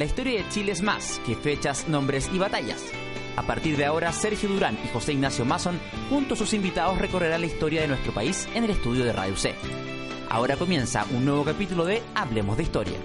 La historia de Chile es más que fechas, nombres y batallas. A partir de ahora, Sergio Durán y José Ignacio Mason, junto a sus invitados, recorrerán la historia de nuestro país en el estudio de Radio C. Ahora comienza un nuevo capítulo de Hablemos de Historia.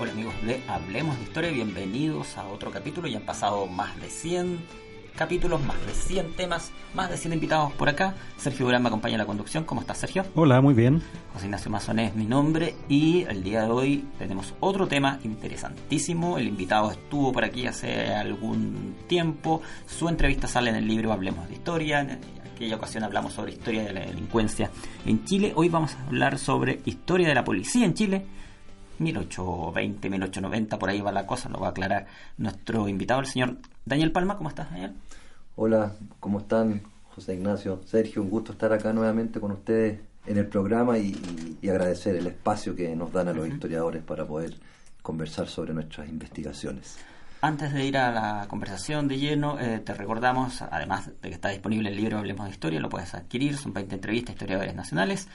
Hola amigos de Hablemos de Historia, bienvenidos a otro capítulo. Ya han pasado más de 100 capítulos, más de 100 temas, más de 100 invitados por acá. Sergio Durán me acompaña en la conducción. ¿Cómo estás, Sergio? Hola, muy bien. José Ignacio Mazón es mi nombre y el día de hoy tenemos otro tema interesantísimo. El invitado estuvo por aquí hace algún tiempo. Su entrevista sale en el libro Hablemos de Historia. En aquella ocasión hablamos sobre historia de la delincuencia en Chile. Hoy vamos a hablar sobre historia de la policía en Chile 1820, 1890, por ahí va la cosa, lo va a aclarar nuestro invitado, el señor Daniel Palma. ¿Cómo estás, Daniel? Hola, ¿cómo están? José Ignacio, Sergio, un gusto estar acá nuevamente con ustedes en el programa y, y, agradecer el espacio que nos dan a los historiadores para poder conversar sobre nuestras investigaciones. Antes de ir a la conversación de lleno, eh, te recordamos, además de que está disponible el libro Hablemos de Historia, lo puedes adquirir, son 20 entrevistas a historiadores nacionales.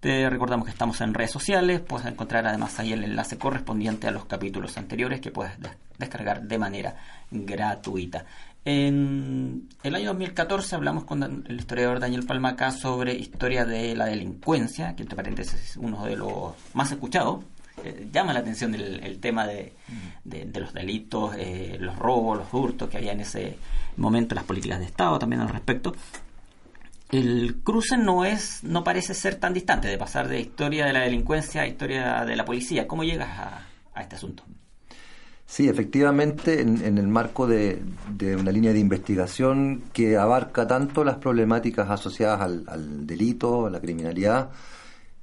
Te recordamos que estamos en redes sociales, puedes encontrar además ahí el enlace correspondiente a los capítulos anteriores que puedes descargar de manera gratuita. En el año 2014 hablamos con el historiador Daniel Palma acá sobre historia de la delincuencia, que entre paréntesis es uno de los más escuchados. Eh, llama la atención el, el tema de, de, de, los delitos, eh, los robos, los hurtos que había en ese momento, las políticas de Estado también al respecto el cruce no es no parece ser tan distante de pasar de historia de la delincuencia a historia de la policía. ¿Cómo llegas a, a este asunto? Sí, efectivamente, en, en el marco de, una línea de investigación que abarca tanto las problemáticas asociadas al, delito, a la criminalidad,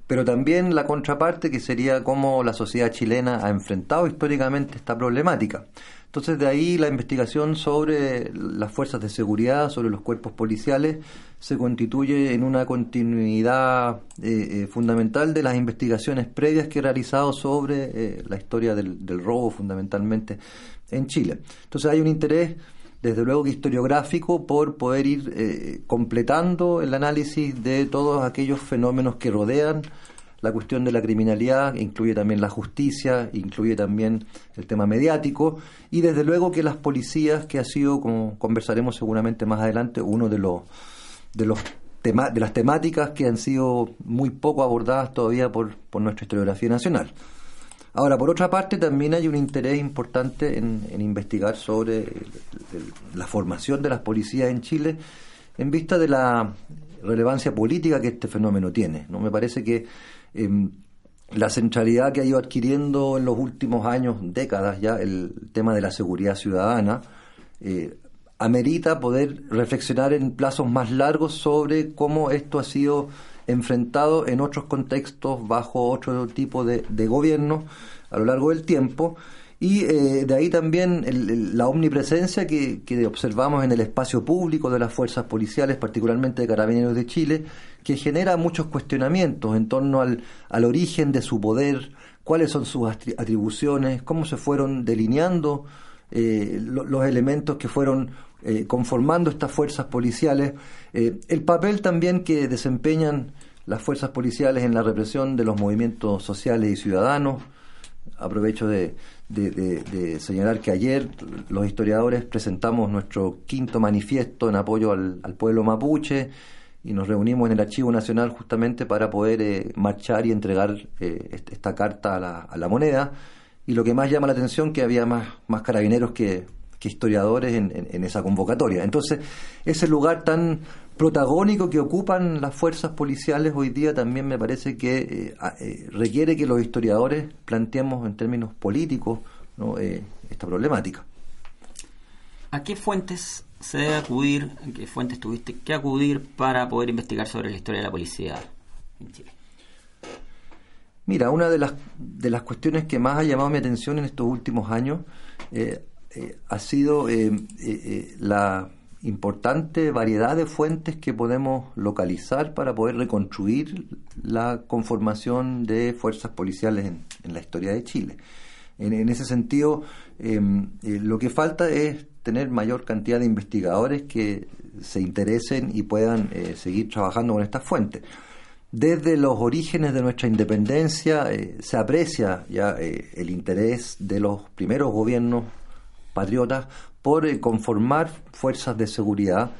pero también la contraparte que sería cómo la sociedad chilena ha enfrentado históricamente esta problemática. Entonces de ahí la investigación sobre las fuerzas de seguridad, sobre los cuerpos policiales, se constituye en una continuidad eh, eh, fundamental de las investigaciones previas que he realizado sobre eh, la historia del, del, robo fundamentalmente en Chile. Entonces hay un interés, desde luego que historiográfico, por poder ir completando el análisis de todos aquellos fenómenos que rodean la cuestión de la criminalidad, incluye también la justicia, incluye también el tema mediático y desde luego que las policías, que ha sido, como conversaremos seguramente más adelante, uno de los de los de las temáticas que han sido muy poco abordadas todavía por, por nuestra historiografía nacional. Ahora, por otra parte, también hay un interés importante en, investigar sobre la formación de las policías en Chile en vista de la relevancia política que este fenómeno tiene. ¿no? Me parece que eh, la centralidad que ha ido adquiriendo en los últimos años, décadas ya, el tema de la seguridad ciudadana, eh, amerita poder reflexionar en plazos más largos sobre cómo esto ha sido enfrentado en otros contextos bajo otro tipo de, de gobierno a lo largo del tiempo y eh, de ahí también el, la omnipresencia que, observamos en el espacio público de las fuerzas policiales, particularmente de Carabineros de Chile, que genera muchos cuestionamientos en torno al, origen de su poder, cuáles son sus atribuciones, cómo se fueron delineando eh, lo, los elementos que fueron eh, conformando estas fuerzas policiales, eh, el papel también que desempeñan las fuerzas policiales en la represión de los movimientos sociales y ciudadanos. Aprovecho de, de, señalar que ayer los historiadores presentamos nuestro quinto manifiesto en apoyo al, al, pueblo mapuche y nos reunimos en el Archivo Nacional justamente para poder eh, marchar y entregar eh, esta carta a la, a la, moneda. Y lo que más llama la atención que había más, más carabineros que, que historiadores en, en, en, esa convocatoria. Entonces, ese lugar tan protagónico que ocupan las fuerzas policiales hoy día también me parece que eh, eh, requiere que los historiadores planteemos en términos políticos ¿no? eh, esta problemática. ¿A qué fuentes se debe acudir, a qué fuentes tuviste que acudir para poder investigar sobre la historia de la policía en Chile? Mira, una de las, de las cuestiones que más ha llamado mi atención en estos últimos años ha sido la importante variedad de fuentes que podemos localizar para poder reconstruir la conformación de fuerzas policiales en, en la historia de Chile. En, ese sentido, lo que falta es tener mayor cantidad de investigadores que se interesen y puedan seguir trabajando con estas fuentes. Desde los orígenes de nuestra independencia se aprecia ya el interés de los primeros gobiernos patriotas por conformar fuerzas de seguridad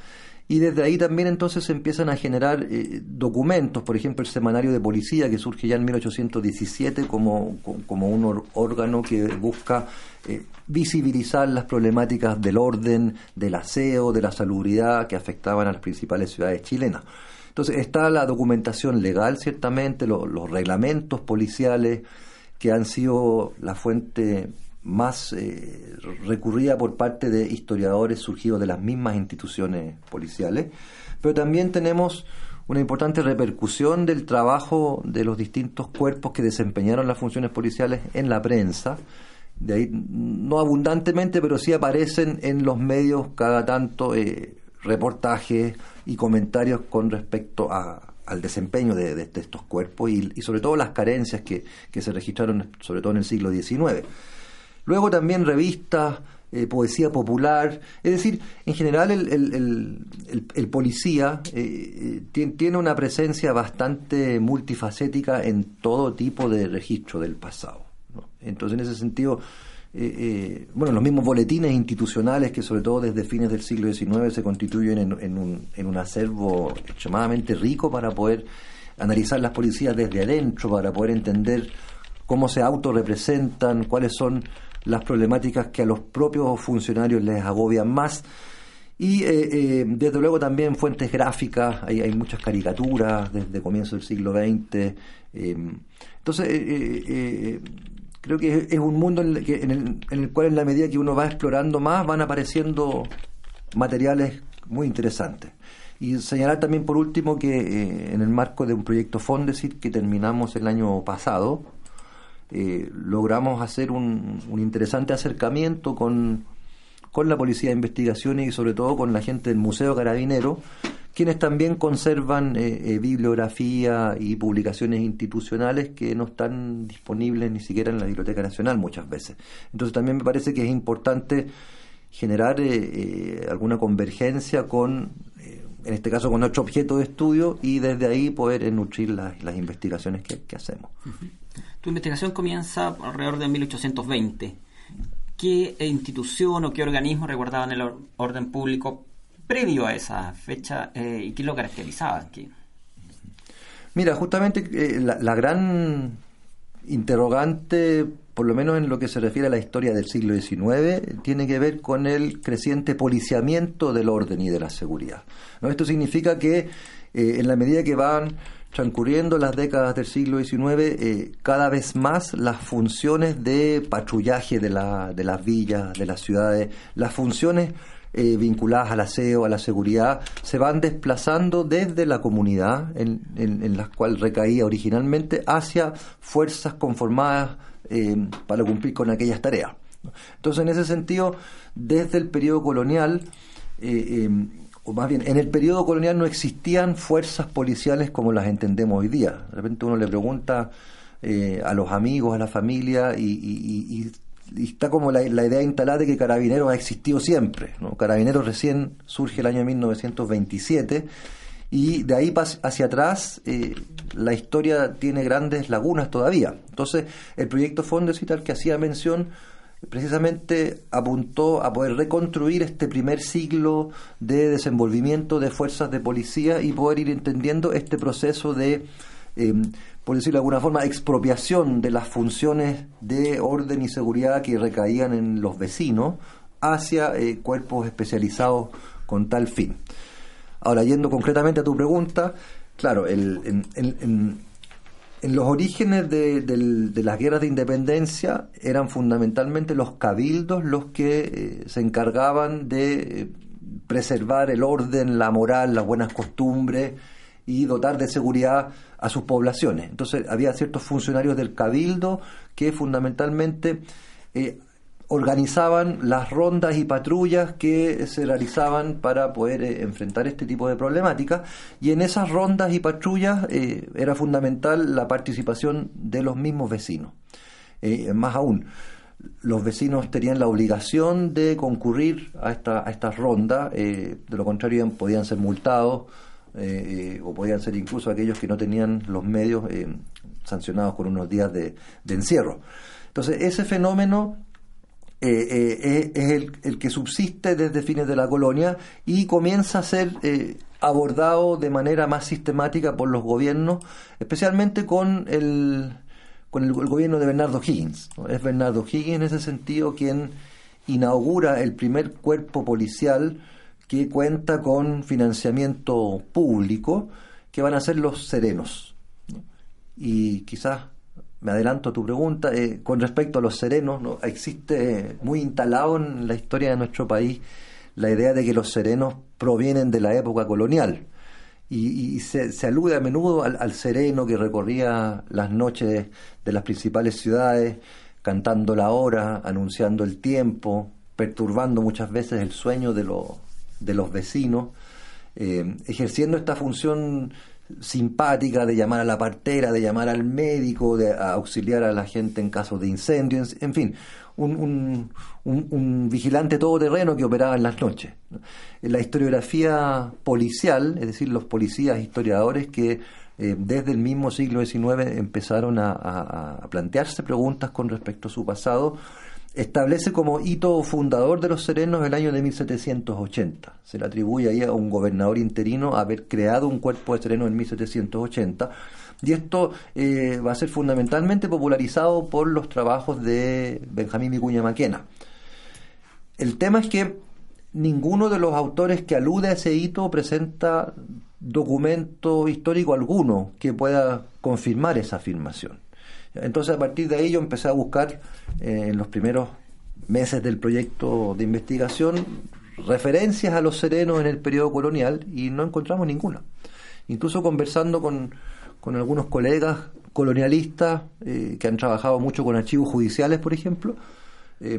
y desde ahí también entonces se empiezan a generar eh, documentos, por ejemplo el semanario de policía que surge ya en 1817 como, como un órgano que busca eh, visibilizar las problemáticas del orden, del aseo, de la salubridad que afectaban a las principales ciudades chilenas. Entonces está la documentación legal, ciertamente, los reglamentos policiales que han sido la fuente más eh, recurrida por parte de historiadores surgidos de las mismas instituciones policiales, pero también tenemos una importante repercusión del trabajo de los distintos cuerpos que desempeñaron las funciones policiales en la prensa. De ahí, no abundantemente, pero sí aparecen en los medios cada tanto eh, reportajes y comentarios con respecto al desempeño de, estos cuerpos y, y, sobre todo las carencias que, que se registraron, sobre todo en el siglo XIX. Luego también revistas, eh, poesía popular. Es decir, en general el, policía eh, eh, tiene una presencia bastante multifacética en todo tipo de registro del pasado. Entonces, en ese sentido, bueno, los mismos boletines institucionales que sobre todo desde fines del siglo XIX se constituyen en, un, en un acervo extremadamente rico para poder analizar las policías desde adentro, para poder entender cómo se autorrepresentan, cuáles son las problemáticas que a los propios funcionarios les agobian más. Y eh, eh, desde luego también fuentes gráficas, hay, hay muchas caricaturas desde comienzo del siglo XX. Em, entonces, eh, creo que es un mundo en el, en, el, cual en la medida que uno va explorando más van apareciendo materiales muy interesantes. Y señalar también por último que en el marco de un proyecto Fondesit que terminamos el año pasado, eh, logramos hacer un, interesante acercamiento con, con la Policía de Investigaciones y sobre todo con la gente del Museo Carabinero, quienes también conservan eh, eh, bibliografía y publicaciones institucionales que no están disponibles ni siquiera en la Biblioteca Nacional muchas veces. Entonces también me parece que es importante generar alguna convergencia con, en este caso, con nuestro objeto de estudio y desde ahí poder nutrir las, las investigaciones que, hacemos. Tu investigación comienza alrededor de 1820. ¿Qué institución o qué organismo recordaban el orden público previo a esa fecha eh, y qué lo caracterizaba aquí? Mira, justamente eh, la, gran interrogante, por lo menos en lo que se refiere a la historia del siglo XIX, tiene que ver con el creciente policiamiento del orden y de la seguridad. Esto significa que eh, en la medida que van transcurriendo las décadas del siglo XIX, eh, cada vez más las funciones de patrullaje de, la, de las villas, de las ciudades, las funciones eh, vinculadas al aseo, a la seguridad, se van desplazando desde la comunidad en, en, la cual recaía originalmente hacia fuerzas conformadas eh, para cumplir con aquellas tareas. Entonces, en ese sentido, desde el periodo colonial, o más bien, en el periodo colonial no existían fuerzas policiales como las entendemos hoy día. De repente uno le pregunta eh, a los amigos, a la familia, y, está como la, idea instalada de que Carabineros ha existido siempre. ¿no? Carabineros recién surge el año 1927, y de ahí hacia atrás eh, la historia tiene grandes lagunas todavía. Entonces, el proyecto Fondes y tal que hacía mención precisamente apuntó a poder reconstruir este primer siglo de desenvolvimiento de fuerzas de policía y poder ir entendiendo este proceso de, em, por decirlo de alguna forma, expropiación de las funciones de orden y seguridad que recaían en los vecinos hacia eh, cuerpos especializados con tal fin. Ahora, yendo concretamente a tu pregunta, claro, el, en, en los orígenes de, las guerras de independencia eran fundamentalmente los cabildos los que eh, se encargaban de eh, preservar el orden, la moral, las buenas costumbres y dotar de seguridad a sus poblaciones. Entonces había ciertos funcionarios del cabildo que fundamentalmente eh, organizaban las rondas y patrullas que se realizaban para poder eh, enfrentar este tipo de problemáticas y en esas rondas y patrullas eh, era fundamental la participación de los mismos vecinos. Eh, más aún, los vecinos tenían la obligación de concurrir a esta, a estas rondas, de lo contrario podían ser multados o podían ser incluso aquellos que no tenían los medios sancionados con unos días de, encierro. Entonces, ese fenómeno eh, eh, es el, el, que subsiste desde fines de la colonia y comienza a ser eh, abordado de manera más sistemática por los gobiernos, especialmente con el, con el, gobierno de Bernardo Higgins. Es Bernardo Higgins en ese sentido quien inaugura el primer cuerpo policial que cuenta con financiamiento público, que van a ser los serenos y quizás me adelanto a tu pregunta, eh, con respecto a los serenos, ¿no? existe muy instalado en la historia de nuestro país la idea de que los serenos provienen de la época colonial. Y, se, alude a menudo al, sereno que recorría las noches de las principales ciudades, cantando la hora, anunciando el tiempo, perturbando muchas veces el sueño de, de los vecinos, eh, ejerciendo esta función simpática de llamar a la partera, de llamar al médico, de auxiliar a la gente en casos de incendios, en fin, un, un, un, vigilante todoterreno que operaba en las noches. La historiografía policial, es decir, los policías historiadores que eh, desde el mismo siglo XIX empezaron a plantearse preguntas con respecto a su pasado, establece como hito fundador de los serenos el año de 1780. Se le atribuye ahí a un gobernador interino haber creado un cuerpo de serenos en 1780. Y esto eh, va a ser fundamentalmente popularizado por los trabajos de Benjamín Vicuña Maquena. El tema es que ninguno de los autores que alude a ese hito presenta documento histórico alguno que pueda confirmar esa afirmación. Entonces a partir de ahí yo empecé a buscar eh, en los primeros meses del proyecto de investigación referencias a los serenos en el periodo colonial y no encontramos ninguna. Incluso conversando con, algunos colegas colonialistas eh, que han trabajado mucho con archivos judiciales, por ejemplo, eh,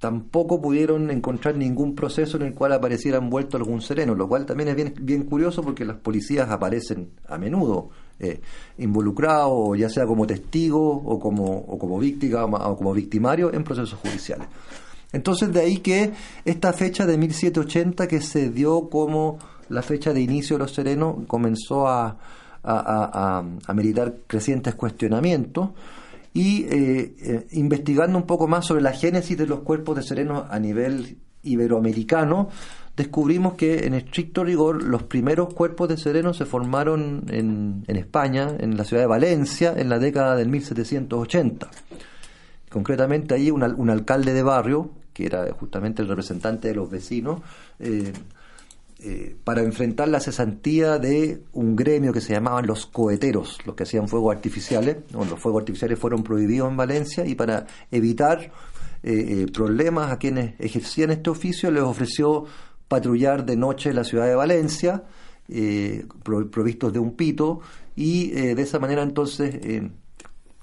tampoco pudieron encontrar ningún proceso en el cual apareciera envuelto algún sereno, lo cual también es bien curioso porque las policías aparecen a menudo eh, involucrado, ya sea como testigo o como, como víctima o como victimario en procesos judiciales. Entonces de ahí que esta fecha de 1780 que se dio como la fecha de inicio de los serenos comenzó a, a, a, meditar crecientes cuestionamientos y eh, eh, investigando un poco más sobre la génesis de los cuerpos de serenos a nivel iberoamericano, descubrimos que en estricto rigor los primeros cuerpos de serenos se formaron en, en España, en la ciudad de Valencia, en la década del 1780. Concretamente allí un, alcalde de barrio, que era justamente el representante de los vecinos, eh, eh, para enfrentar la cesantía de un gremio que se llamaban los coheteros, los que hacían fuegos artificiales. los fuegos artificiales fueron prohibidos en Valencia y para evitar eh, problemas a quienes ejercían este oficio les ofreció patrullar de noche la ciudad de Valencia, eh, provistos de un pito, y eh, de esa manera entonces eh,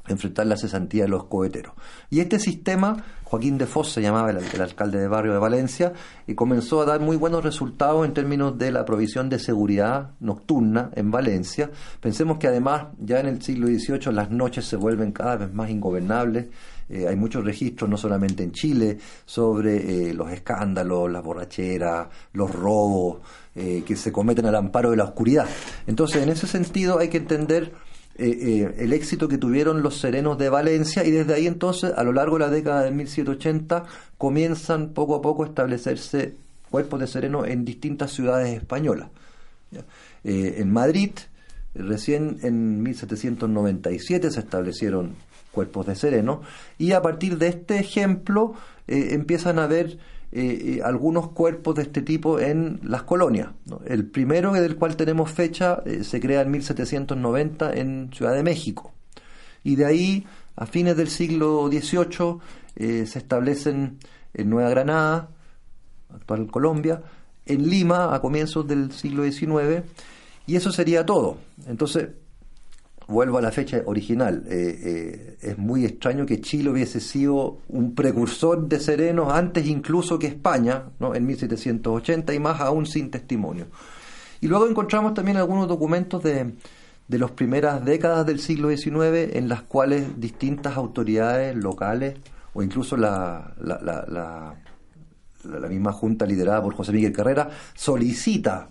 enfrentar la cesantía de los coheteros. Y este sistema, Joaquín de Foz se llamaba el, alcalde de barrio de Valencia, y comenzó a dar muy buenos resultados en términos de la provisión de seguridad nocturna en Valencia. Pensemos que además ya en el siglo XVIII las noches se vuelven cada vez más ingobernables eh, hay muchos registros, no solamente en Chile, sobre eh, los escándalos, las borracheras, los robos eh, que se cometen al amparo de la oscuridad. Entonces, en ese sentido hay que entender el éxito que tuvieron los serenos de Valencia y desde ahí entonces, a lo largo de la década de 1780, comienzan poco a poco a establecerse cuerpos de serenos en distintas ciudades españolas. en Madrid, recién en 1797 se establecieron cuerpos de sereno, y a partir de este ejemplo eh, empiezan a haber eh, eh, algunos cuerpos de este tipo en las colonias. El primero del cual tenemos fecha se crea en 1790 en Ciudad de México, y de ahí a fines del siglo XVIII se establecen en Nueva Granada, actual Colombia, en Lima a comienzos del siglo XIX, y eso sería todo. Entonces, vuelvo a la fecha original, eh, eh, es muy extraño que Chile hubiese sido un precursor de serenos antes incluso que España, ¿no? en 1780 y más aún sin testimonio. Y luego encontramos también algunos documentos de, de las primeras décadas del siglo XIX en las cuales distintas autoridades locales o incluso la, la, la, la, misma junta liderada por José Miguel Carrera solicita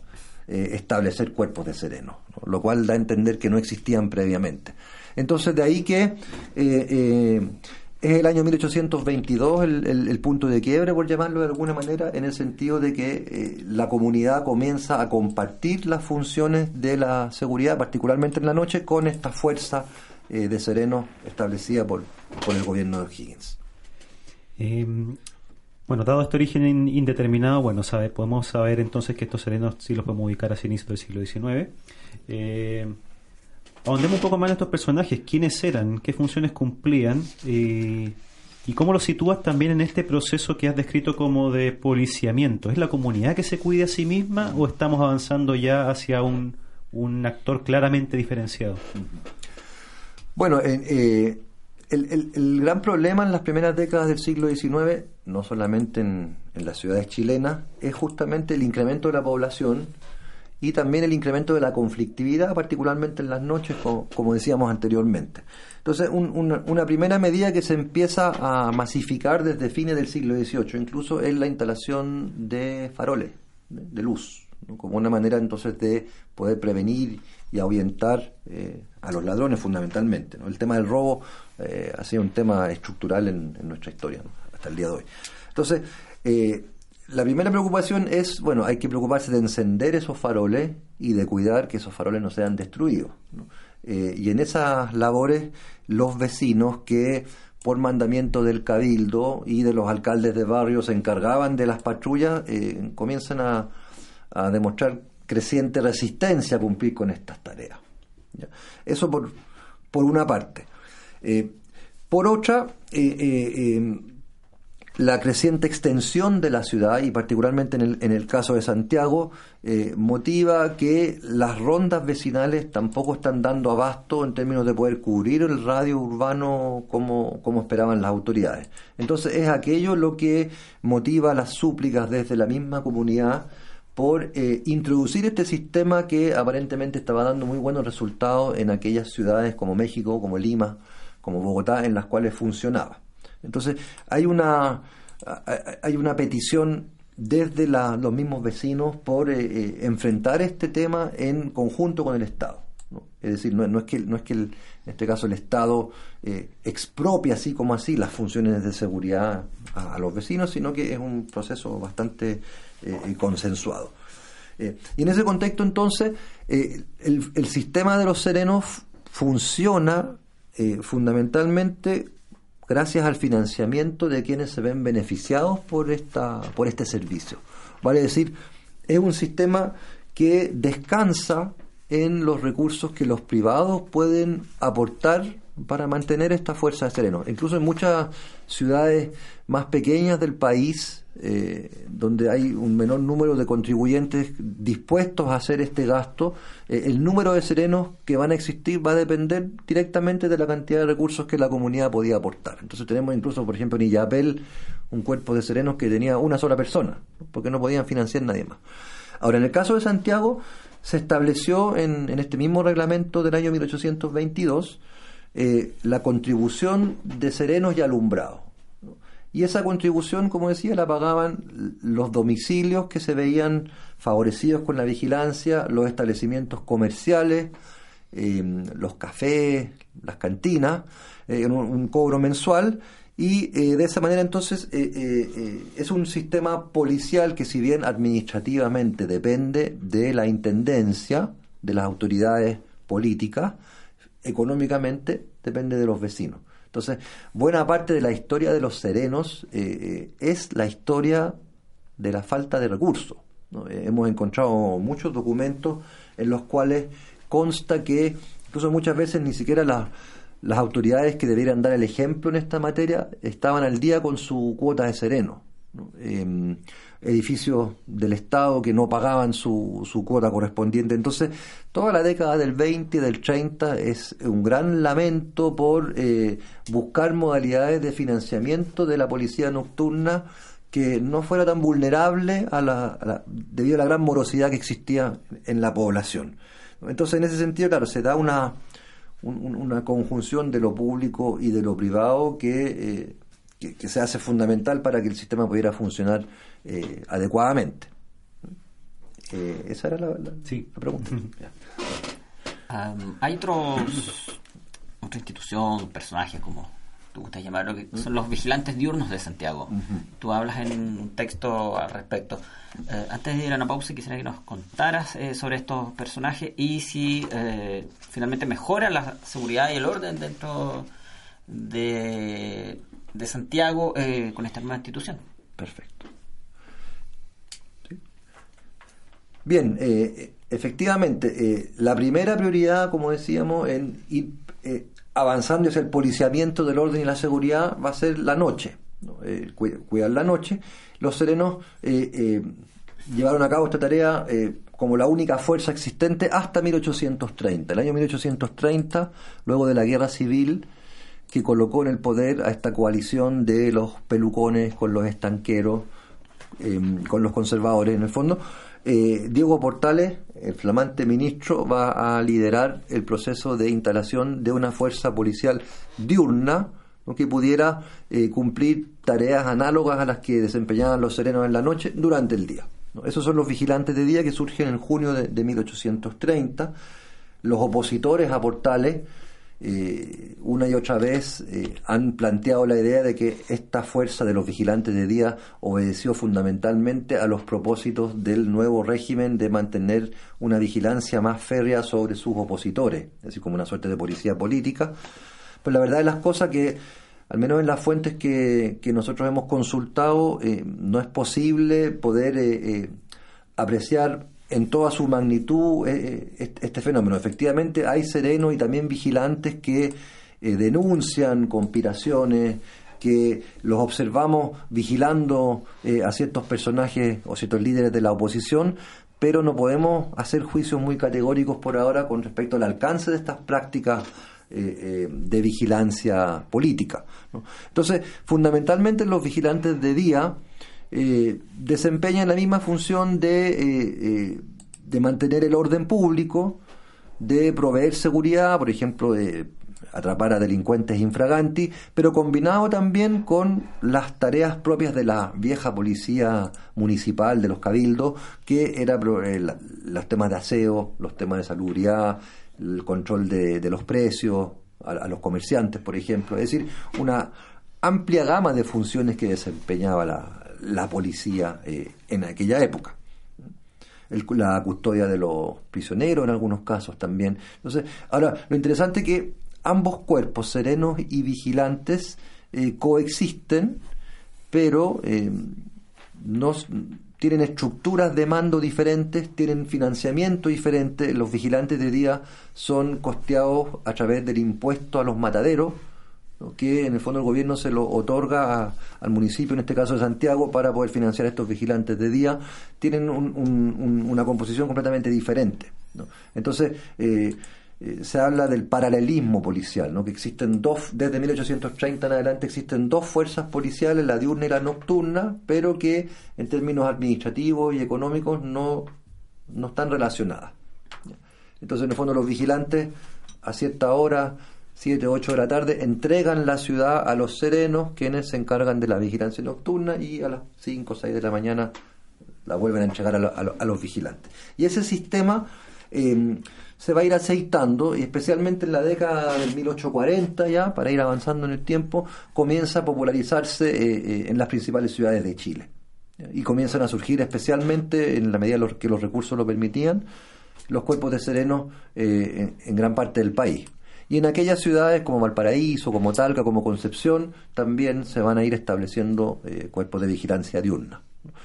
eh, establecer cuerpos de serenos, lo cual da a entender que no existían previamente. Entonces, de ahí que eh, es el año 1822 el, punto de quiebre, por llamarlo de alguna manera, en el sentido de que eh, la comunidad comienza a compartir las funciones de la seguridad, particularmente en la noche, con esta fuerza eh, de serenos establecida por, por el gobierno de O'Higgins. Bueno, dado este origen indeterminado, bueno, sabe, podemos saber entonces que estos serenos sí los podemos ubicar hacia inicios del siglo XIX. Eh, ahondemos un poco más en estos personajes, quiénes eran, qué funciones cumplían y cómo los sitúas también en este proceso que has descrito como de policiamiento. ¿Es la comunidad que se cuida a sí misma o estamos avanzando ya hacia un, un actor claramente diferenciado? Bueno, eh, el, el, gran problema en las primeras décadas del siglo XIX, no solamente en, en las ciudades chilenas, es justamente el incremento de la población y también el incremento de la conflictividad, particularmente en las noches, como, decíamos anteriormente. Entonces, una, primera medida que se empieza a masificar desde fines del siglo XVIII, incluso es la instalación de faroles de, luz, como una manera entonces de poder prevenir y ahuyentar eh, a los ladrones fundamentalmente. El tema del robo eh, ha sido un tema estructural en, nuestra historia hasta el día de hoy. Entonces, eh, la primera preocupación es, bueno, hay que preocuparse de encender esos faroles y de cuidar que esos faroles no sean destruidos. Eh, y en esas labores, los vecinos que por mandamiento del cabildo y de los alcaldes de barrio se encargaban de las patrullas, eh, comienzan a, demostrar creciente resistencia a cumplir con estas tareas. Eso por, por una parte. Por otra, la creciente extensión de la ciudad, y particularmente en el, en el caso de Santiago, eh, motiva que las rondas vecinales tampoco están dando abasto en términos de poder cubrir el radio urbano como, como esperaban las autoridades. Entonces es aquello lo que motiva las súplicas desde la misma comunidad por eh, introducir este sistema que aparentemente estaba dando muy buenos resultados en aquellas ciudades como México, como Lima, como Bogotá, en las cuales funcionaba. Entonces, hay una, hay una petición desde los mismos vecinos por eh, eh, enfrentar este tema en conjunto con el Estado. Es decir, no, es que, no es que en este caso el Estado eh, expropia así como así las funciones de seguridad a, los vecinos, sino que es un proceso bastante consensuado. y en ese contexto, entonces, el, el, sistema de los serenos funciona fundamentalmente gracias al financiamiento de quienes se ven beneficiados por, esta, por este servicio. Vale decir, es un sistema que descansa en los recursos que los privados pueden aportar para mantener esta fuerza de sereno. Incluso en muchas ciudades más pequeñas del país, eh, donde hay un menor número de contribuyentes dispuestos a hacer este gasto, eh, el número de serenos que van a existir va a depender directamente de la cantidad de recursos que la comunidad podía aportar. Entonces tenemos incluso, por ejemplo, en Illapel un cuerpo de serenos que tenía una sola persona, porque no podían financiar nadie más. Ahora, en el caso de Santiago, se estableció en, este mismo reglamento del año 1822 eh, la contribución de serenos y alumbrados. Y esa contribución, como decía, la pagaban los domicilios que se veían favorecidos con la vigilancia, los establecimientos comerciales, eh, los cafés, las cantinas, eh, un, cobro mensual. Y de esa manera entonces es un sistema policial que si bien administrativamente depende de la intendencia, de las autoridades políticas, económicamente depende de los vecinos. Entonces, buena parte de la historia de los serenos eh, es la historia de la falta de recursos. Eh, hemos encontrado muchos documentos en los cuales consta que incluso muchas veces ni siquiera las autoridades que debieran dar el ejemplo en esta materia estaban al día con su cuota de sereno. Em, edificios del Estado que no pagaban su, su cuota correspondiente. Entonces, toda la década del 20 y del 30 es un gran lamento por eh, buscar modalidades de financiamiento de la policía nocturna que no fuera tan vulnerable a la, debido a la gran morosidad que existía en la población. Entonces, en ese sentido, claro, se da una, una conjunción de lo público y de lo privado que, eh, que, se hace fundamental para que el sistema pudiera funcionar eh, adecuadamente. Eh, esa era la, pregunta. hay otros, otra institución, personajes como tú gustas llamarlo, que son los vigilantes diurnos de Santiago. Tú hablas en un texto al respecto. Eh, antes de ir a una pausa, quisiera que nos contaras eh, sobre estos personajes y si eh, finalmente mejora la seguridad y el orden dentro de, de Santiago con esta nueva institución. Perfecto. Bien, efectivamente, la primera prioridad, como decíamos, en ir avanzando hacia el policiamiento del orden y la seguridad va a ser la noche, eh, cuidar la noche. Los serenos eh, eh, llevaron a cabo esta tarea como la única fuerza existente hasta 1830. El año 1830, luego de la guerra civil, que colocó en el poder a esta coalición de los pelucones con los estanqueros, con los conservadores en el fondo, eh, Diego Portales, el flamante ministro, va a liderar el proceso de instalación de una fuerza policial diurna que pudiera eh, cumplir tareas análogas a las que desempeñaban los serenos en la noche durante el día. Esos son los vigilantes de día que surgen en junio de 1830. Los opositores a Portales eh, una y otra vez eh, han planteado la idea de que esta fuerza de los vigilantes de día obedeció fundamentalmente a los propósitos del nuevo régimen de mantener una vigilancia más férrea sobre sus opositores, así como una suerte de policía política. Pero la verdad es las cosas que, al menos en las fuentes que, que nosotros hemos consultado, eh, no es posible poder apreciar en toda su magnitud eh, eh, este fenómeno. Efectivamente, hay serenos y también vigilantes que eh, denuncian conspiraciones, que los observamos vigilando a ciertos personajes o ciertos líderes de la oposición, pero no podemos hacer juicios muy categóricos por ahora con respecto al alcance de estas prácticas de vigilancia política. Entonces, fundamentalmente los vigilantes de día eh, desempeñan la misma función de, eh, eh, de mantener el orden público, de proveer seguridad, por ejemplo, de atrapar a delincuentes infraganti, pero combinado también con las tareas propias de la vieja policía municipal de los cabildos, que eran los temas de aseo, los temas de salubridad, el control de, los precios a, los comerciantes, por ejemplo, es decir, una amplia gama de funciones que desempeñaba la, la policía eh, en aquella época. la custodia de los prisioneros en algunos casos también. Entonces, ahora, lo interesante es que ambos cuerpos, serenos y vigilantes, eh, coexisten, pero eh, no, tienen estructuras de mando diferentes, tienen financiamiento diferente. Los vigilantes de día son costeados a través del impuesto a los mataderos, que en el fondo el gobierno se lo otorga al municipio, en este caso de Santiago, para poder financiar estos vigilantes de día, tienen una composición completamente diferente. Entonces, eh, eh, se habla del paralelismo policial, que existen dos, desde 1830 en adelante existen dos fuerzas policiales, la diurna y la nocturna, pero que en términos administrativos y económicos no, no están relacionadas. Entonces, en el fondo, los vigilantes a cierta hora 7, 8 de la tarde, entregan la ciudad a los serenos, quienes se encargan de la vigilancia nocturna, y a las 5 o 6 de la mañana la vuelven a entregar a, los vigilantes. Y ese sistema em, se va a ir aceitando, y especialmente en la década del 1840 ya, para ir avanzando en el tiempo, comienza a popularizarse eh, eh, en las principales ciudades de Chile. Y comienzan a surgir, especialmente en la medida que los recursos lo permitían, los cuerpos de serenos eh, en gran parte del país. Y en aquellas ciudades como Valparaíso, como Talca, como Concepción, también se van a ir estableciendo eh, cuerpos de vigilancia diurna.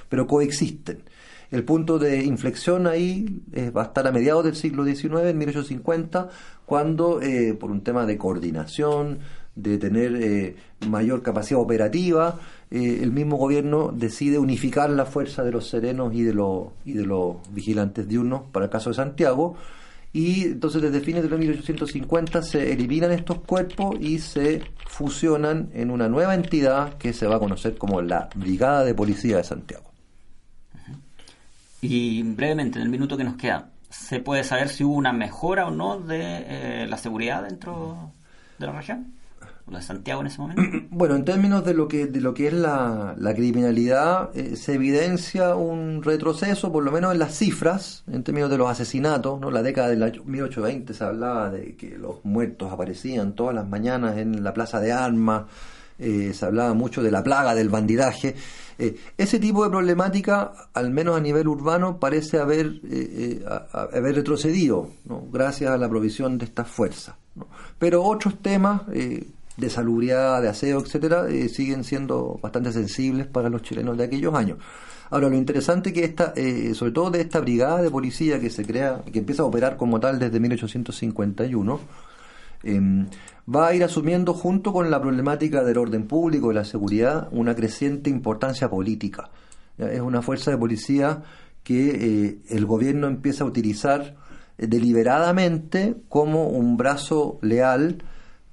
Pero coexisten. El punto de inflexión ahí eh, va a estar a mediados del siglo XIX, en 1850, cuando eh, por un tema de coordinación, de tener mayor capacidad operativa, el mismo gobierno decide unificar la fuerza de los serenos y de los, y de los vigilantes diurnos para el caso de Santiago y entonces desde fines de los 1850 se eliminan estos cuerpos y se fusionan en una nueva entidad que se va a conocer como la Brigada de Policía de Santiago. Y brevemente, en el minuto que nos queda, ¿se puede saber si hubo una mejora o no de eh, la seguridad dentro de la región? De Santiago en ese momento? Bueno, en términos de lo que, de lo que es la, la criminalidad, eh, se evidencia un retroceso, por lo menos en las cifras, en términos de los asesinatos. ¿no? La década año 1820 se hablaba de que los muertos aparecían todas las mañanas en la plaza de armas, eh, se hablaba mucho de la plaga del bandidaje. Eh, ese tipo de problemática, al menos a nivel urbano, parece haber, haber retrocedido, ¿no? gracias a la provisión de estas fuerzas. ¿no? Pero otros temas de salubridad, de aseo, etcétera, eh, siguen siendo bastante sensibles para los chilenos de aquellos años. Ahora, lo interesante que esta, eh, sobre todo de esta brigada de policía que se crea, que empieza a operar como tal desde 1851, em, va a ir asumiendo junto con la problemática del orden público, de la seguridad, una creciente importancia política. Es una fuerza de policía que eh, el gobierno empieza a utilizar deliberadamente como un brazo leal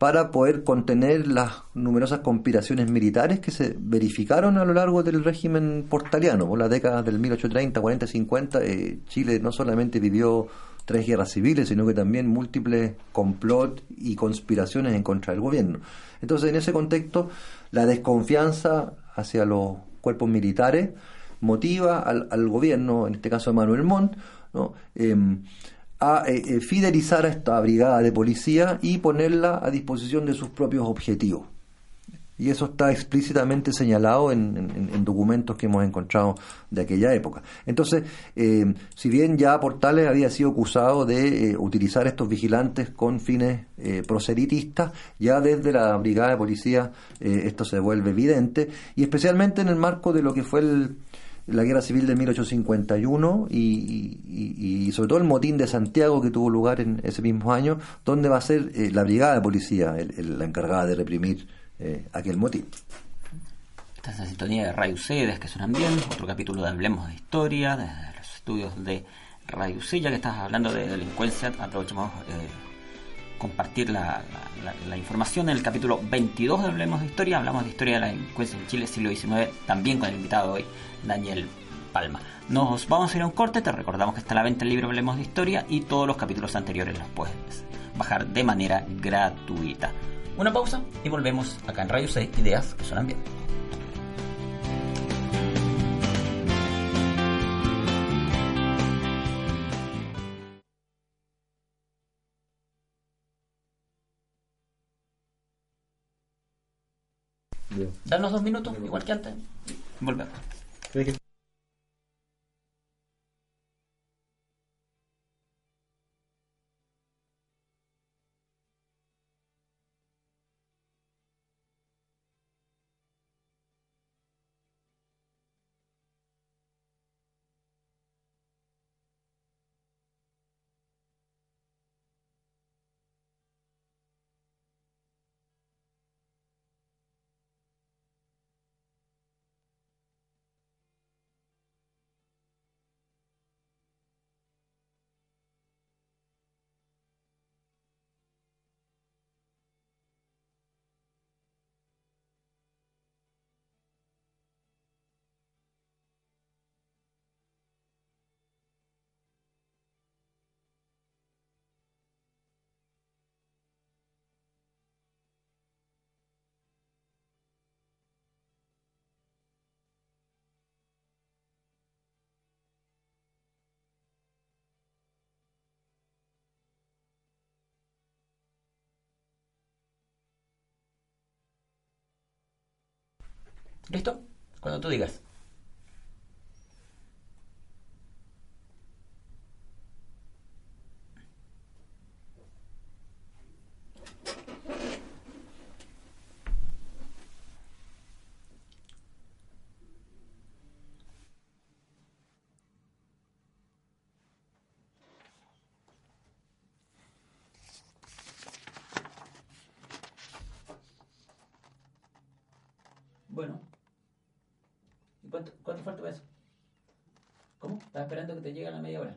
para poder contener las numerosas conspiraciones militares que se verificaron a lo largo del régimen portaliano. Por las décadas del 1830, 40, 50, Chile no solamente vivió tres guerras civiles, sino que también múltiples complot y conspiraciones en contra del gobierno. Entonces, en ese contexto, la desconfianza hacia los cuerpos militares motiva al, gobierno, en este caso a Manuel Montt, ¿no? Em, a eh, eh, fidelizar a esta brigada de policía y ponerla a disposición de sus propios objetivos. Y eso está explícitamente señalado en, documentos que hemos encontrado de aquella época. Entonces, eh, si bien ya Portales había sido acusado de utilizar estos vigilantes con fines proselitistas, ya desde la brigada de policía esto se vuelve evidente, y especialmente en el marco de lo que fue el, la guerra civil de 1851 y, y, sobre todo el motín de Santiago que tuvo lugar en ese mismo año, donde va a ser eh, la brigada de policía la encargada de reprimir eh, aquel motín. Esta es la sintonía de Radio Ucedes que suenan bien, otro capítulo de Hablemos de Historia, de los estudios de Radio C, que estás hablando de delincuencia, aprovechamos eh, compartir la, información en el capítulo 22 de Hablemos de Historia, hablamos de historia de la delincuencia en Chile siglo XIX, también con el invitado hoy, Daniel Palma. Nos vamos a ir a un corte, te recordamos que está a la venta el libro Hablemos de Historia y todos los capítulos anteriores los puedes bajar de manera gratuita. Una pausa y volvemos acá en Radio 6, ideas que suenan bien. Danos dos minutos, igual que antes. Volvemos. ¿Listo? Cuando tú digas. Bueno. ¿Cuánto, cuánto falta eso? ¿Cómo? Estaba esperando que te llegue a la media hora.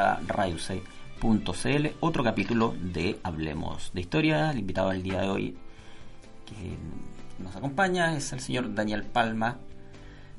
6.cl, otro capítulo de Hablemos de Historia. El invitado del día de hoy que nos acompaña es el señor Daniel Palma.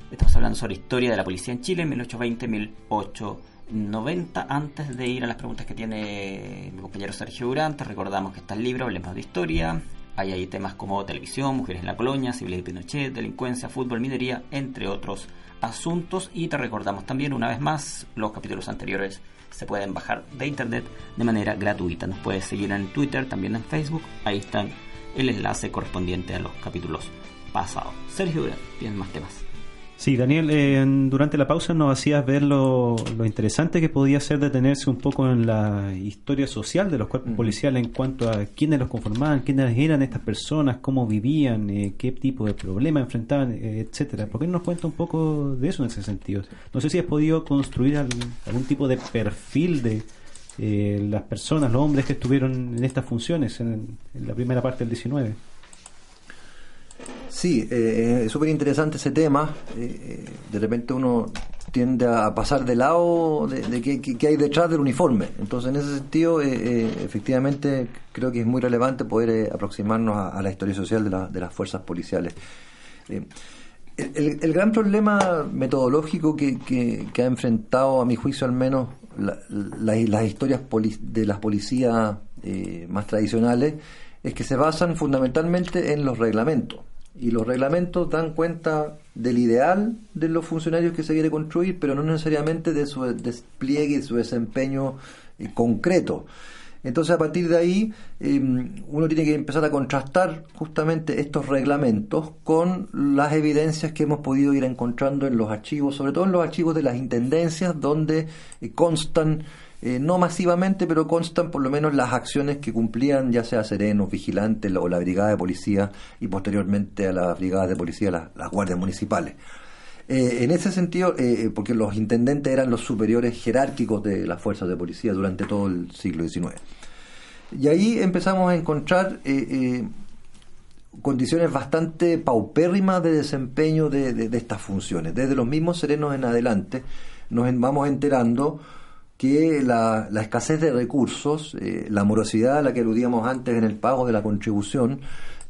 Estamos hablando sobre historia de la policía en Chile, 1820-1890. Antes de ir a las preguntas que tiene mi compañero Sergio Durante, recordamos que está el libro Hablemos de Historia. Hay ahí temas como televisión, mujeres en la colonia, civiles de Pinochet, delincuencia, fútbol, minería, entre otros asuntos. Y te recordamos también, una vez más, los capítulos anteriores se pueden bajar de internet de manera gratuita. Nos puedes seguir en Twitter, también en Facebook. Ahí están el enlace correspondiente a los capítulos pasados. Sergio tienes más temas. Sí, Daniel, eh, durante la pausa nos hacías ver lo, interesante que podía ser detenerse un poco en la historia social de los cuerpos policiales en cuanto a quiénes los conformaban, quiénes eran estas personas, cómo vivían, eh, qué tipo de problemas enfrentaban, eh, etcétera. ¿Por qué no nos cuenta un poco de eso en ese sentido? No sé si has podido construir algún, tipo de perfil de las personas, los hombres que estuvieron en estas funciones en, en la primera parte del 19. Sí, eh, es súper interesante ese tema. Eh, eh, de repente uno tiende a pasar de lado de, qué, hay detrás del uniforme. Entonces, en ese sentido, efectivamente, creo que es muy relevante poder aproximarnos a, la historia social de, las fuerzas policiales. El, gran problema metodológico que, ha enfrentado, a mi juicio al menos, las historias de las policías más tradicionales es que se basan fundamentalmente en los reglamentos y los reglamentos dan cuenta del ideal de los funcionarios que se quiere construir, pero no necesariamente de su despliegue y su desempeño eh, concreto. Entonces, a partir de ahí, em, uno tiene que empezar a contrastar justamente estos reglamentos con las evidencias que hemos podido ir encontrando en los archivos, sobre todo en los archivos de las intendencias, donde eh, constan eh, no masivamente, pero constan por lo menos las acciones que cumplían ya sea serenos, vigilantes o la brigada de policía y posteriormente a las brigadas de policía las, guardias municipales. Eh, en ese sentido, eh, porque los intendentes eran los superiores jerárquicos de las fuerzas de policía durante todo el siglo XIX. Y ahí empezamos a encontrar condiciones bastante paupérrimas de desempeño de, de, estas funciones. Desde los mismos serenos en adelante nos vamos enterando que la, escasez de recursos, eh, la morosidad a la que aludíamos antes en el pago de la contribución,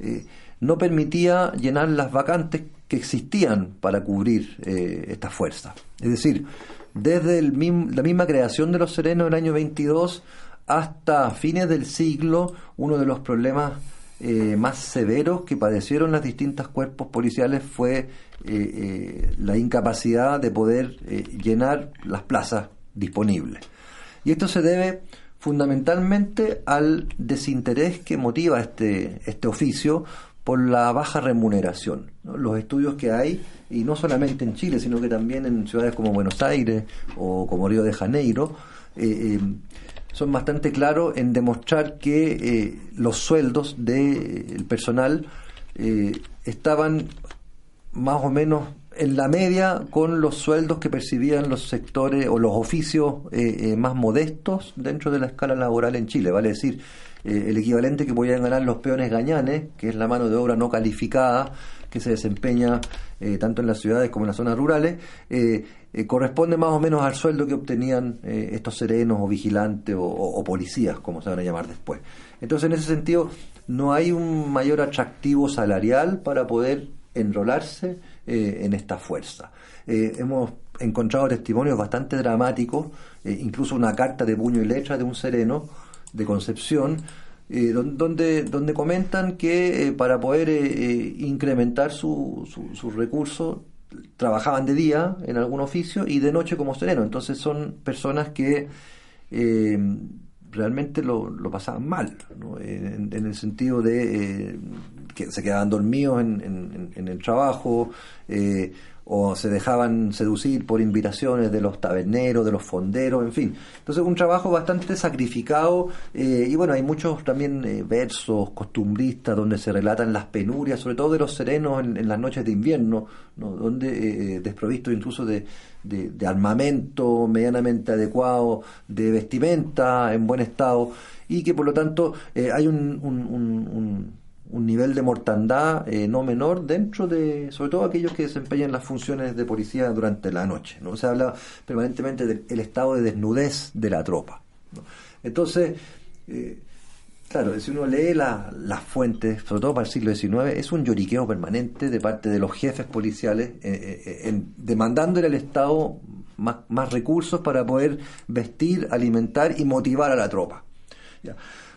eh, no permitía llenar las vacantes que existían para cubrir eh, estas fuerzas. Es decir, desde la misma creación de los serenos en el año 22 hasta fines del siglo, uno de los problemas más severos que padecieron los distintos cuerpos policiales fue la incapacidad de poder llenar las plazas disponible. Y esto se debe fundamentalmente al desinterés que motiva este, este oficio por la baja remuneración. Los estudios que hay, y no solamente en Chile, sino que también en ciudades como Buenos Aires o como Río de Janeiro, eh, eh, son bastante claros en demostrar que eh, los sueldos del personal estaban más o menos en la media con los sueldos que percibían los sectores o los oficios eh, eh, más modestos dentro de la escala laboral en Chile, vale decir, eh, el equivalente que podían ganar los peones gañanes, que es la mano de obra no calificada que se desempeña tanto en las ciudades como en las zonas rurales, corresponde más o menos al sueldo que obtenían estos serenos o vigilantes o policías, como se van a llamar después. Entonces, en ese sentido, no hay un mayor atractivo salarial para poder enrolarse eh, en esta fuerza. Eh, hemos encontrado testimonios bastante dramáticos, eh, incluso una carta de puño y letra de un sereno de Concepción, donde, donde comentan que para poder incrementar sus su, recursos trabajaban de día en algún oficio y de noche como sereno. Entonces son personas que realmente lo, lo, pasaban mal, en, el sentido de que se quedaban dormidos en, en, el trabajo eh, o se dejaban seducir por invitaciones de los taberneros, de los fonderos, en fin. Entonces un trabajo bastante sacrificado eh, y bueno, hay muchos también eh, versos costumbristas donde se relatan las penurias, sobre todo de los serenos en, las noches de invierno, donde desprovisto incluso de, de, armamento medianamente adecuado, de vestimenta en buen estado y que por lo tanto hay un un nivel de mortandad eh, no menor dentro de, sobre todo aquellos que desempeñan las funciones de policía durante la noche. ¿no? Se habla permanentemente del estado de desnudez de la tropa. Entonces, eh, claro, si uno lee las fuentes, sobre todo para el siglo XIX, es un lloriqueo permanente de parte de los jefes policiales eh, demandándole al Estado más, más, recursos para poder vestir, alimentar y motivar a la tropa.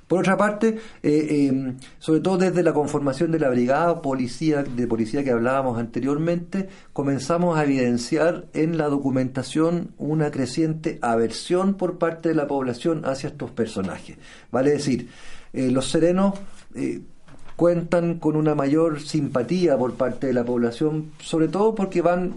Por otra parte, eh, em, sobre todo desde la conformación de la brigada policía, de policía que hablábamos anteriormente, comenzamos a evidenciar en la documentación una creciente aversión por parte de la población hacia estos personajes. Vale decir, eh, los serenos eh, cuentan con una mayor simpatía por parte de la población, sobre todo porque van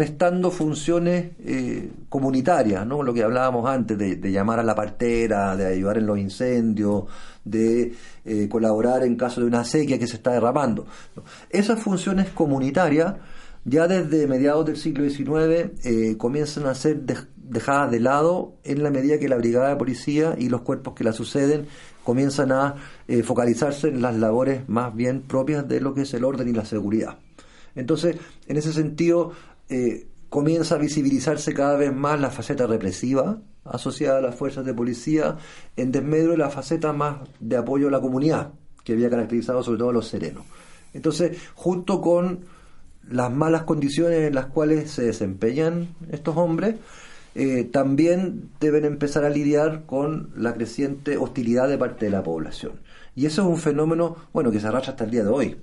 prestando funciones eh, comunitarias, ¿no? Lo que hablábamos antes, de, llamar a la partera, de ayudar en los incendios, de eh, colaborar en caso de una sequía que se está derramando. Esas funciones comunitarias, ya desde mediados del siglo XIX, eh, comienzan a ser dejadas de lado en la medida que la brigada de policía y los cuerpos que la suceden comienzan a focalizarse en las labores más bien propias de lo que es el orden y la seguridad. Entonces, en ese sentido, eh, comienza a visibilizarse cada vez más la faceta represiva asociada a las fuerzas de policía en desmedro de la faceta más de apoyo a la comunidad, que había caracterizado sobre todo a los serenos. Entonces, junto con las malas condiciones en las cuales se desempeñan estos hombres, eh, también deben empezar a lidiar con la creciente hostilidad de parte de la población. Y eso es un fenómeno, bueno, que se arrastra hasta el día de hoy.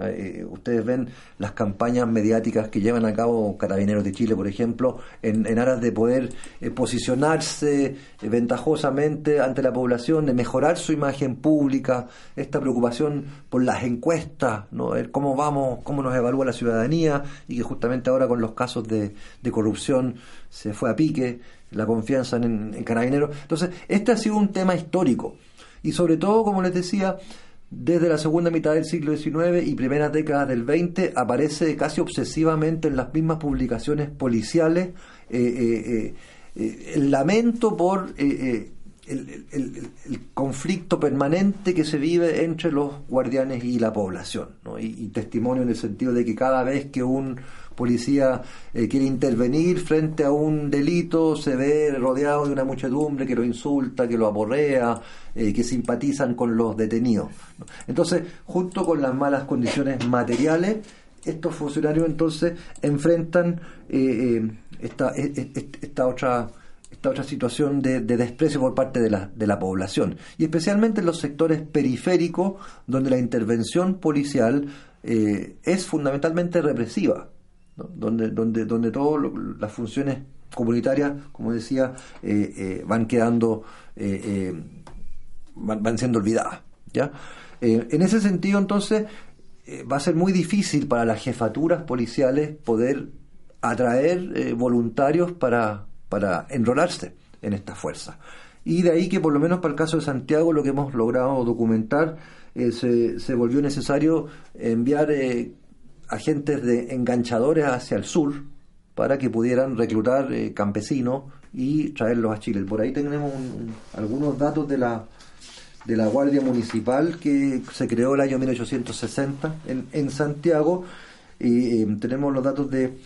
Eh, ustedes ven las campañas mediáticas que llevan a cabo Carabineros de Chile, por ejemplo, en, aras de poder eh, posicionarse eh, ventajosamente ante la población, de mejorar su imagen pública, esta preocupación por las encuestas, ¿no? cómo vamos, cómo nos evalúa la ciudadanía y que justamente ahora con los casos de, corrupción se fue a pique la confianza en, en Carabineros. Entonces, este ha sido un tema histórico y sobre todo, como les decía, desde la segunda mitad del siglo XIX y primeras décadas del XX aparece casi obsesivamente en las mismas publicaciones policiales eh, eh, eh, el lamento por el, conflicto permanente que se vive entre los guardianes y la población, y, testimonio en el sentido de que cada vez que un policía quiere intervenir frente a un delito se ve rodeado de una muchedumbre que lo insulta, que lo aporrea, eh, que simpatizan con los detenidos. Entonces, junto con las malas condiciones materiales, estos funcionarios entonces enfrentan eh, eh, esta, e, e, esta, otra esta otra situación de, desprecio por parte de la, de la población y especialmente en los sectores periféricos donde la intervención policial es fundamentalmente represiva donde donde donde todas las funciones comunitarias como decía van quedando van, siendo olvidadas. ¿ya? Eh, en ese sentido, entonces, eh, va a ser muy difícil para las jefaturas policiales poder atraer eh, voluntarios para, para enrolarse en esta fuerza. Y de ahí que, por lo menos para el caso de Santiago, lo que hemos logrado documentar, se, se, volvió necesario enviar agentes de enganchadores hacia el sur para que pudieran reclutar campesinos y traerlos a Chile. Por ahí tenemos algunos datos de la de la Guardia Municipal que se creó el año 1860 en, en Santiago y eh, tenemos los datos de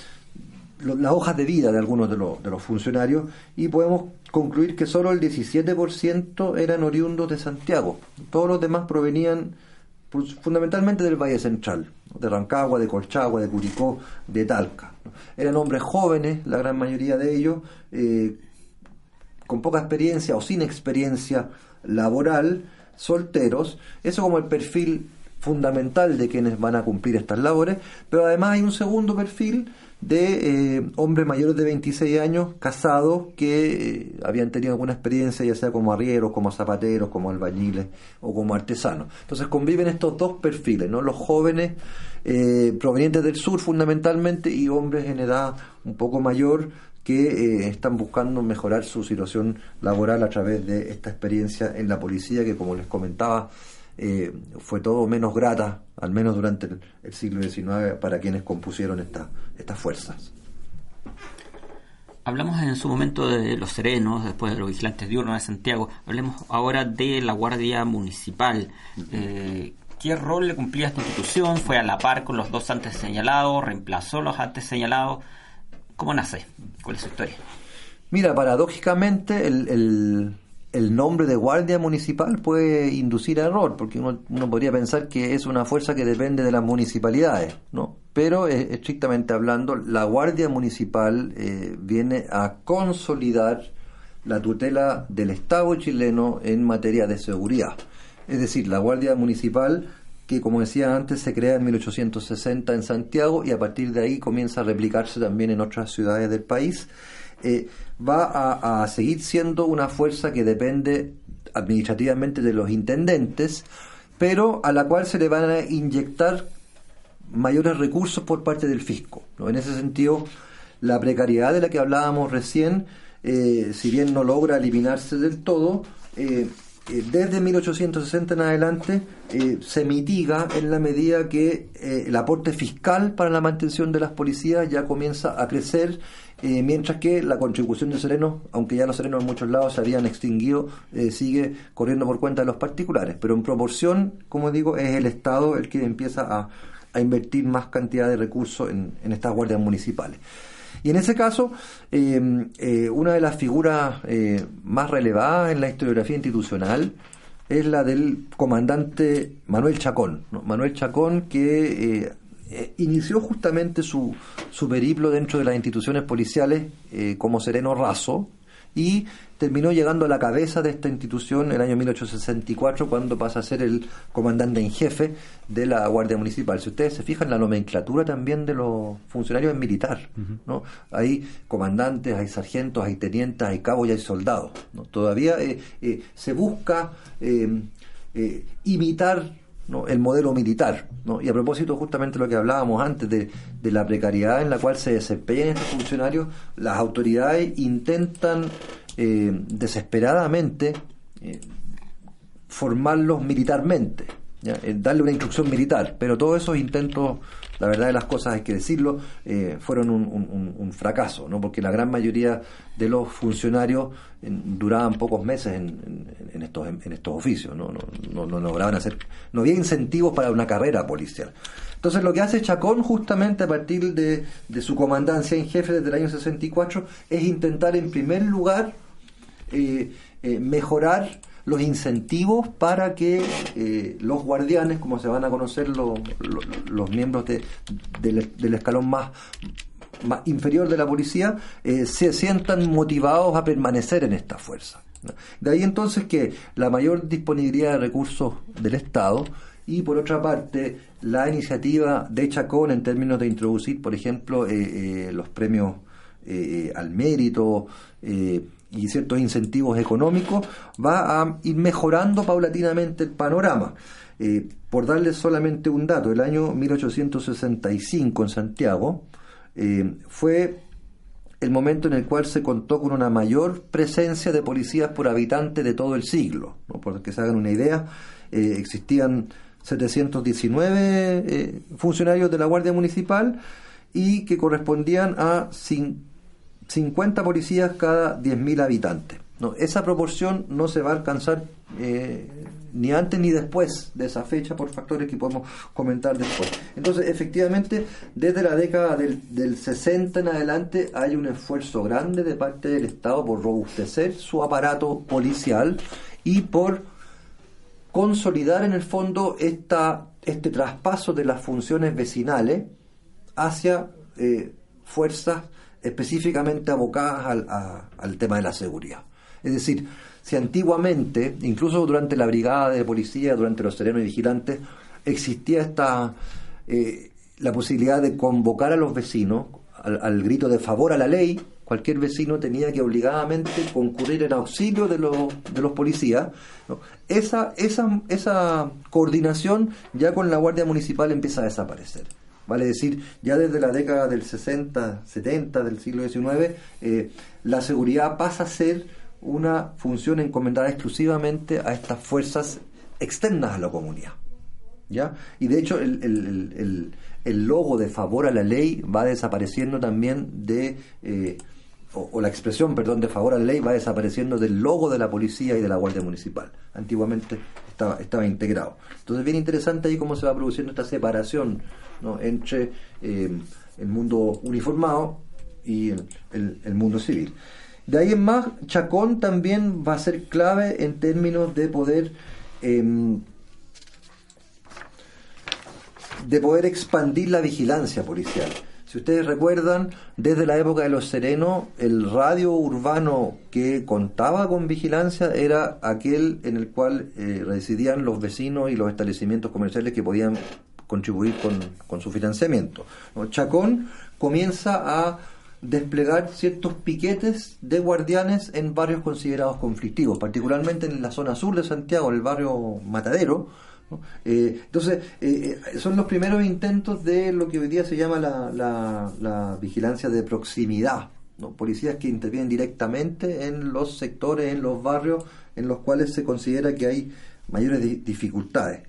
las hojas de vida de algunos de, los, de los funcionarios y podemos concluir que solo el 17% eran oriundos de Santiago. Todos los demás provenían fundamentalmente del Valle Central, de Rancagua, de Colchagua, de Curicó, de Talca. Eran hombres jóvenes, la gran mayoría de ellos, eh, con poca experiencia o sin experiencia laboral, solteros, eso como el perfil fundamental de quienes van a cumplir estas labores, pero además hay un segundo perfil de eh, hombres mayores de 26 años, casados, que eh, habían tenido alguna experiencia, ya sea como arrieros, como zapateros, como albañiles o como artesanos. Entonces conviven estos dos perfiles, ¿no? Los jóvenes eh, provenientes del sur fundamentalmente y hombres en edad un poco mayor que eh, están buscando mejorar su situación laboral a través de esta experiencia en la policía que, como les comentaba, eh, fue todo menos grata, al menos durante el, siglo XIX, para quienes compusieron estas fuerzas. Hablamos en su momento de los serenos, después de los vigilantes diurnos de Santiago. Hablemos ahora de la Guardia Municipal. Eh, ¿Qué rol le cumplía esta institución? ¿Fue a la par con los dos antes señalados? ¿Reemplazó los antes señalados? ¿Cómo nace? ¿Cuál es su historia? Mira, paradójicamente el, el, nombre de guardia municipal puede inducir a error, porque uno, podría pensar que es una fuerza que depende de las municipalidades, ¿no? Pero estrictamente hablando, la guardia municipal eh, viene a consolidar la tutela del Estado chileno en materia de seguridad. Es decir, la Guardia Municipal, que como decía antes, se crea en 1860 en Santiago y a partir de ahí comienza a replicarse también en otras ciudades del país, eh, va a, seguir siendo una fuerza que depende administrativamente de los intendentes, pero a la cual se le van a inyectar mayores recursos por parte del fisco. En ese sentido, la precariedad de la que hablábamos recién, eh, si bien no logra eliminarse del todo, eh, desde 1860 en adelante se mitiga en la medida que el aporte fiscal para la mantención de las policías ya comienza a crecer, mientras que la contribución de serenos, aunque ya los serenos en muchos lados se habían extinguido, sigue corriendo por cuenta de los particulares. Pero en proporción, como digo, es el Estado el que empieza a, a invertir más cantidad de recursos en, en estas guardias municipales. Y en ese caso, eh, eh, una de las figuras eh, más relevadas en la historiografía institucional es la del comandante Manuel Chacón. Manuel Chacón que inició justamente su, su periplo dentro de las instituciones policiales como sereno raso y terminó llegando a la cabeza de esta institución en el año 1864 cuando pasa a ser el comandante en jefe de la Guardia Municipal. Si ustedes se fijan, la nomenclatura también de los funcionarios es militar. ¿no? Hay comandantes, hay sargentos, hay tenientes, hay cabos y hay soldados. ¿no? Todavía eh, eh, se busca eh, imitar el modelo militar. ¿no? Y a propósito justamente lo que hablábamos antes de, de, la precariedad en la cual se desempeñan estos funcionarios, las autoridades intentan eh, desesperadamente eh, formarlos militarmente, eh, darle una instrucción militar, pero todos esos intentos la verdad de las cosas hay que decirlo, eh, fueron un, fracaso, ¿no? porque la gran mayoría de los funcionarios duraban pocos meses en, estos, en estos oficios, ¿no? No, no, lograban hacer, no había incentivos para una carrera policial. Entonces lo que hace Chacón justamente a partir de, su comandancia en jefe desde el año 64 es intentar en primer lugar eh, eh, mejorar los incentivos para que eh, los guardianes, como se van a conocer los, los, miembros del escalón más, más inferior de la policía, eh, se sientan motivados a permanecer en esta fuerza. De ahí entonces que la mayor disponibilidad de recursos del Estado y por otra parte la iniciativa de Chacón en términos de introducir, por ejemplo, eh, los premios al mérito, y ciertos incentivos económicos, va a ir mejorando paulatinamente el panorama. Eh, por darles solamente un dato, el año 1865 en Santiago eh, fue el momento en el cual se contó con una mayor presencia de policías por habitante de todo el siglo. ¿no? Por que se hagan una idea, eh, existían 719 funcionarios de la Guardia Municipal y que correspondían a 50 policías cada 10.000 habitantes. No, esa proporción no se va a alcanzar eh, ni antes ni después de esa fecha por factores que podemos comentar después. Entonces, efectivamente, desde la década del, del 60 en adelante hay un esfuerzo grande de parte del Estado por robustecer su aparato policial y por consolidar en el fondo esta, este traspaso de las funciones vecinales hacia eh, fuerzas específicamente abocadas al, al tema de la seguridad. Es decir, si antiguamente, incluso durante la brigada de policía, durante los serenos y vigilantes, existía esta eh, la posibilidad de convocar a los vecinos al, grito de favor a la ley, cualquier vecino tenía que obligadamente concurrir en auxilio de, los, de los policías. Esa, esa, esa coordinación ya con la Guardia Municipal empieza a desaparecer. Vale decir, ya desde la década del 60, 70 del siglo XIX, eh, la seguridad pasa a ser una función encomendada exclusivamente a estas fuerzas externas a la comunidad. ¿ya? Y de hecho, el, el, el, logo de favor a la ley va desapareciendo también de, eh, o, la expresión, perdón, de favor a la ley va desapareciendo del logo de la policía y de la Guardia Municipal. Antiguamente estaba, estaba integrado. Entonces, bien interesante ahí cómo se va produciendo esta separación entre eh, el mundo uniformado y el, mundo civil. De ahí en más, Chacón también va a ser clave en términos de poder em, de poder expandir la vigilancia policial. Si ustedes recuerdan, desde la época de los serenos, el radio urbano que contaba con vigilancia era aquel en el cual eh, residían los vecinos y los establecimientos comerciales que podían contribuir con, su financiamiento. Chacón comienza a desplegar ciertos piquetes de guardianes en barrios considerados conflictivos, particularmente en la zona sur de Santiago, en el barrio Matadero, eh, entonces, eh, eh, son los primeros intentos de lo que hoy día se llama la, vigilancia de proximidad. Policías que intervienen directamente en los sectores, en los barrios en los cuales se considera que hay mayores dificultades.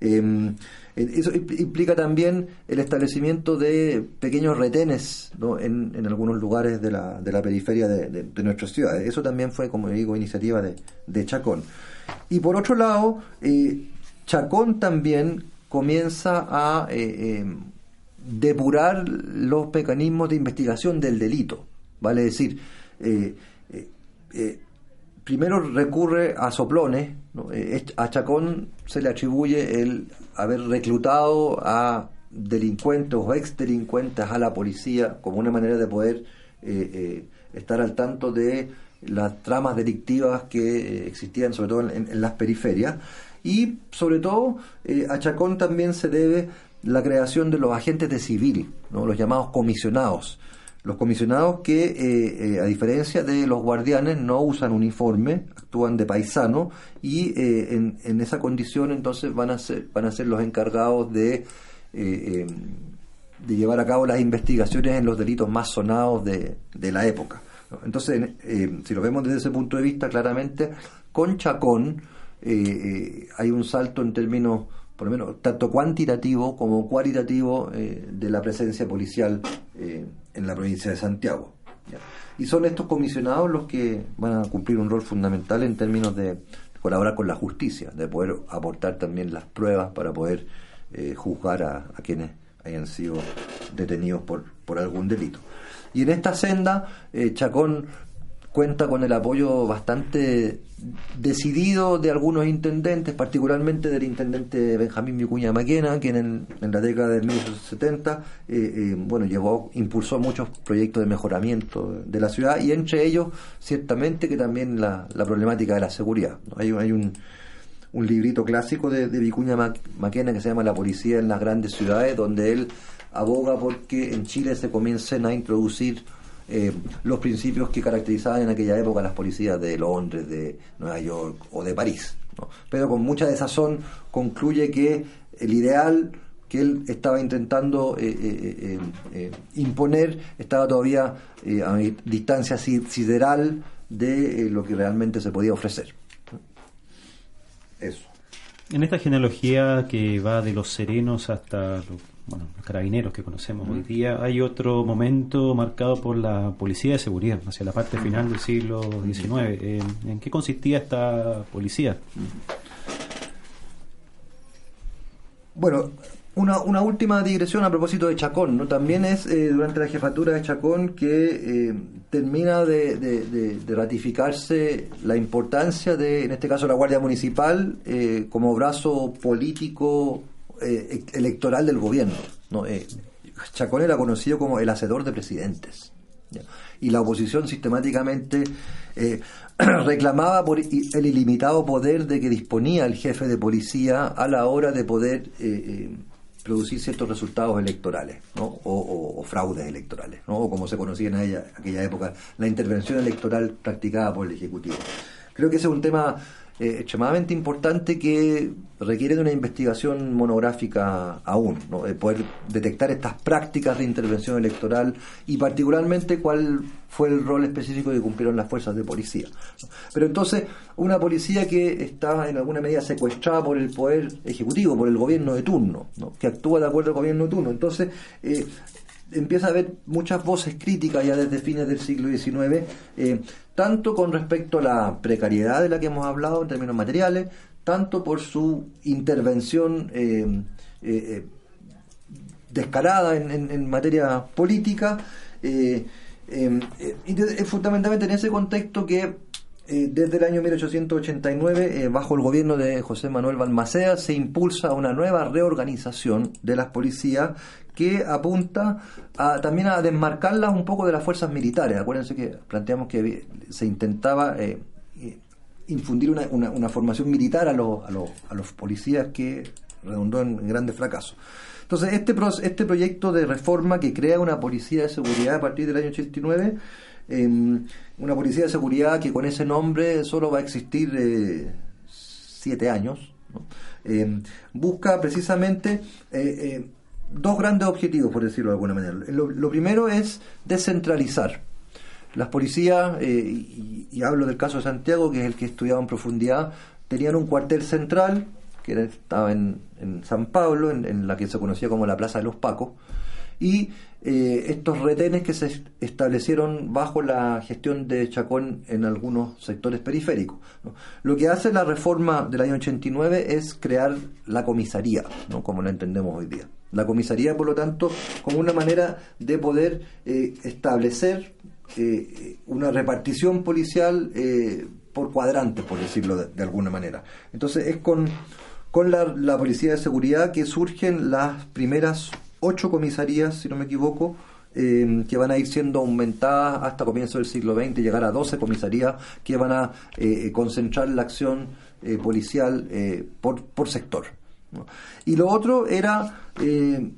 Em, eso implica también el establecimiento de pequeños retenes en, algunos lugares de la, de periferia de, nuestras ciudades. Eso también fue, como digo, iniciativa de, de Chacón. Y por otro lado, Chacón también comienza a eh, eh, depurar los mecanismos de investigación del delito. Vale decir, eh, primero recurre a soplones, a Chacón se le atribuye el haber reclutado a delincuentes o ex delincuentes a la policía como una manera de poder estar al tanto de las tramas delictivas que existían sobre todo en las periferias y sobre todo eh, a Chacón también se debe la creación de los agentes de civil, ¿no? los llamados comisionados. Los comisionados que, eh, eh, a diferencia de los guardianes, no usan uniforme, actúan de paisano y en, en, esa condición entonces van a ser, van a ser los encargados de, de llevar a cabo las investigaciones en los delitos más sonados de, de la época. Entonces, si lo vemos desde ese punto de vista, claramente, con Chacón, eh, eh, hay un salto en términos, por lo menos, tanto cuantitativo como cualitativo eh, de la presencia policial en la provincia de Santiago. Y son estos comisionados los que van a cumplir un rol fundamental en términos de colaborar con la justicia, de poder aportar también las pruebas para poder juzgar a, quienes hayan sido detenidos por algún delito. Y en esta senda, Chacón cuenta con el apoyo bastante decidido de algunos intendentes, particularmente del intendente Benjamín Micuña Maquena, quien en, en la década de 1970 eh, eh, bueno, llevó, impulsó muchos proyectos de mejoramiento de la ciudad y entre ellos, ciertamente, que también la, problemática de la seguridad. Hay, hay un, un librito clásico de, de Vicuña Maquena que se llama La policía en las grandes ciudades, donde él aboga porque en Chile se comiencen a introducir eh, los principios que caracterizaban en aquella época las policías de Londres, de Nueva York o de París. Pero con mucha desazón concluye que el ideal que él estaba intentando eh, eh, imponer estaba todavía a distancia sideral de lo que realmente se podía ofrecer. Eso. En esta genealogía que va de los serenos hasta los bueno, los carabineros que conocemos hoy día, hay otro momento marcado por la policía de seguridad, hacia la parte final del siglo XIX. ¿En, qué consistía esta policía? Bueno, una, una, última digresión a propósito de Chacón, ¿no? También es eh, durante la jefatura de Chacón que eh, termina de, ratificarse la importancia de, en este caso, la Guardia Municipal eh, como brazo político eh, electoral del gobierno. ¿no? Eh, Chacón era conocido como el hacedor de presidentes. Y la oposición sistemáticamente eh, reclamaba por el ilimitado poder de que disponía el jefe de policía a la hora de poder producir ciertos resultados electorales o, fraudes electorales, ¿no? o como se conocía en aquella época, la intervención electoral practicada por el Ejecutivo. Creo que ese es un tema eh, extremadamente importante que requiere de una investigación monográfica aún, ¿no? Eh, poder detectar estas prácticas de intervención electoral y particularmente cuál fue el rol específico que cumplieron las fuerzas de policía. Pero entonces, una policía que está en alguna medida secuestrada por el poder ejecutivo, por el gobierno de turno, que actúa de acuerdo al gobierno de turno. Entonces, eh, empieza a haber muchas voces críticas ya desde fines del siglo XIX, eh, tanto con respecto a la precariedad de la que hemos hablado en términos materiales, tanto por su intervención eh, eh, descarada en, materia política, y fundamentalmente en ese contexto que desde el año 1889, bajo el gobierno de José Manuel Balmaceda, se impulsa una nueva reorganización de las policías que apunta a, también a desmarcarlas un poco de las fuerzas militares. Acuérdense que planteamos que se intentaba eh, infundir una, una, formación militar a, los, a, los, a los policías que redundó en, grandes fracasos. Entonces, este, este proyecto de reforma que crea una policía de seguridad a partir del año 89, em, una policía de seguridad que con ese nombre solo va a existir eh, siete años, em, busca precisamente eh, dos grandes objetivos, por decirlo de alguna manera. Lo, primero es descentralizar. Las policías, eh, y, hablo del caso de Santiago, que es el que he estudiado en profundidad, tenían un cuartel central, que estaba en, San Pablo, en, la que se conocía como la Plaza de los Pacos, y eh, estos retenes que se establecieron bajo la gestión de Chacón en algunos sectores periféricos. Lo que hace la reforma del año 89 es crear la comisaría, ¿no? como la entendemos hoy día. La comisaría, por lo tanto, como una manera de poder eh, establecer eh, una repartición policial eh, por cuadrantes, por decirlo de, alguna manera. Entonces es con, con la, Policía de Seguridad que surgen las primeras ocho comisarías, si no me equivoco, que van a ir siendo aumentadas hasta comienzo del siglo XX, llegar a 12 comisarías que van a concentrar la acción policial por, por sector. Y lo otro era eh,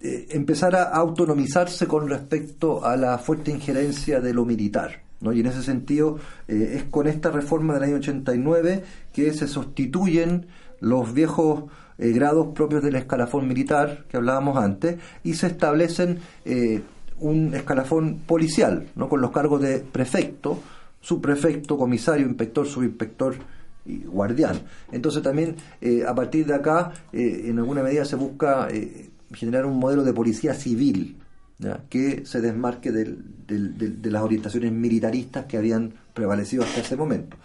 eh, empezar a autonomizarse con respecto a la fuerte injerencia de lo militar. ¿no? Y en ese sentido eh, es con esta reforma del año 89 que se sustituyen los viejos grados propios del escalafón militar que hablábamos antes y se establecen un escalafón policial, ¿no? con los cargos de prefecto, subprefecto, comisario, inspector, subinspector guardián. Entonces también eh, a partir de acá, eh, en alguna medida se busca eh, generar un modelo de policía civil que se desmarque de las orientaciones militaristas que habían prevalecido hasta ese momento.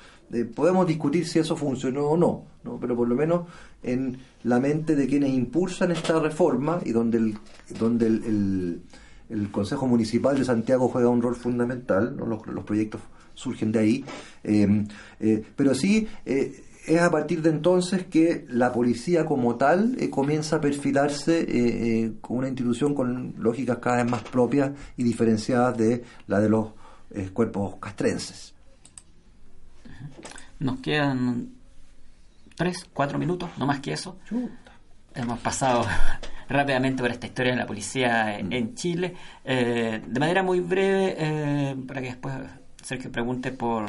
podemos discutir si eso funcionó o no, no, pero por lo menos en la mente de quienes impulsan esta reforma y donde el, donde el, el, Consejo Municipal de Santiago juega un rol fundamental, los proyectos surgen de ahí. Eh, eh, pero sí eh, es a partir de entonces que la policía como tal comienza a perfilarse como una institución con lógicas cada vez más propias y diferenciadas de la de los cuerpos castrenses. Nos quedan tres, cuatro minutos, no más que eso. Hemos pasado rápidamente por esta historia de la policía en, Chile. de manera muy breve, para que después Sergio pregunte por,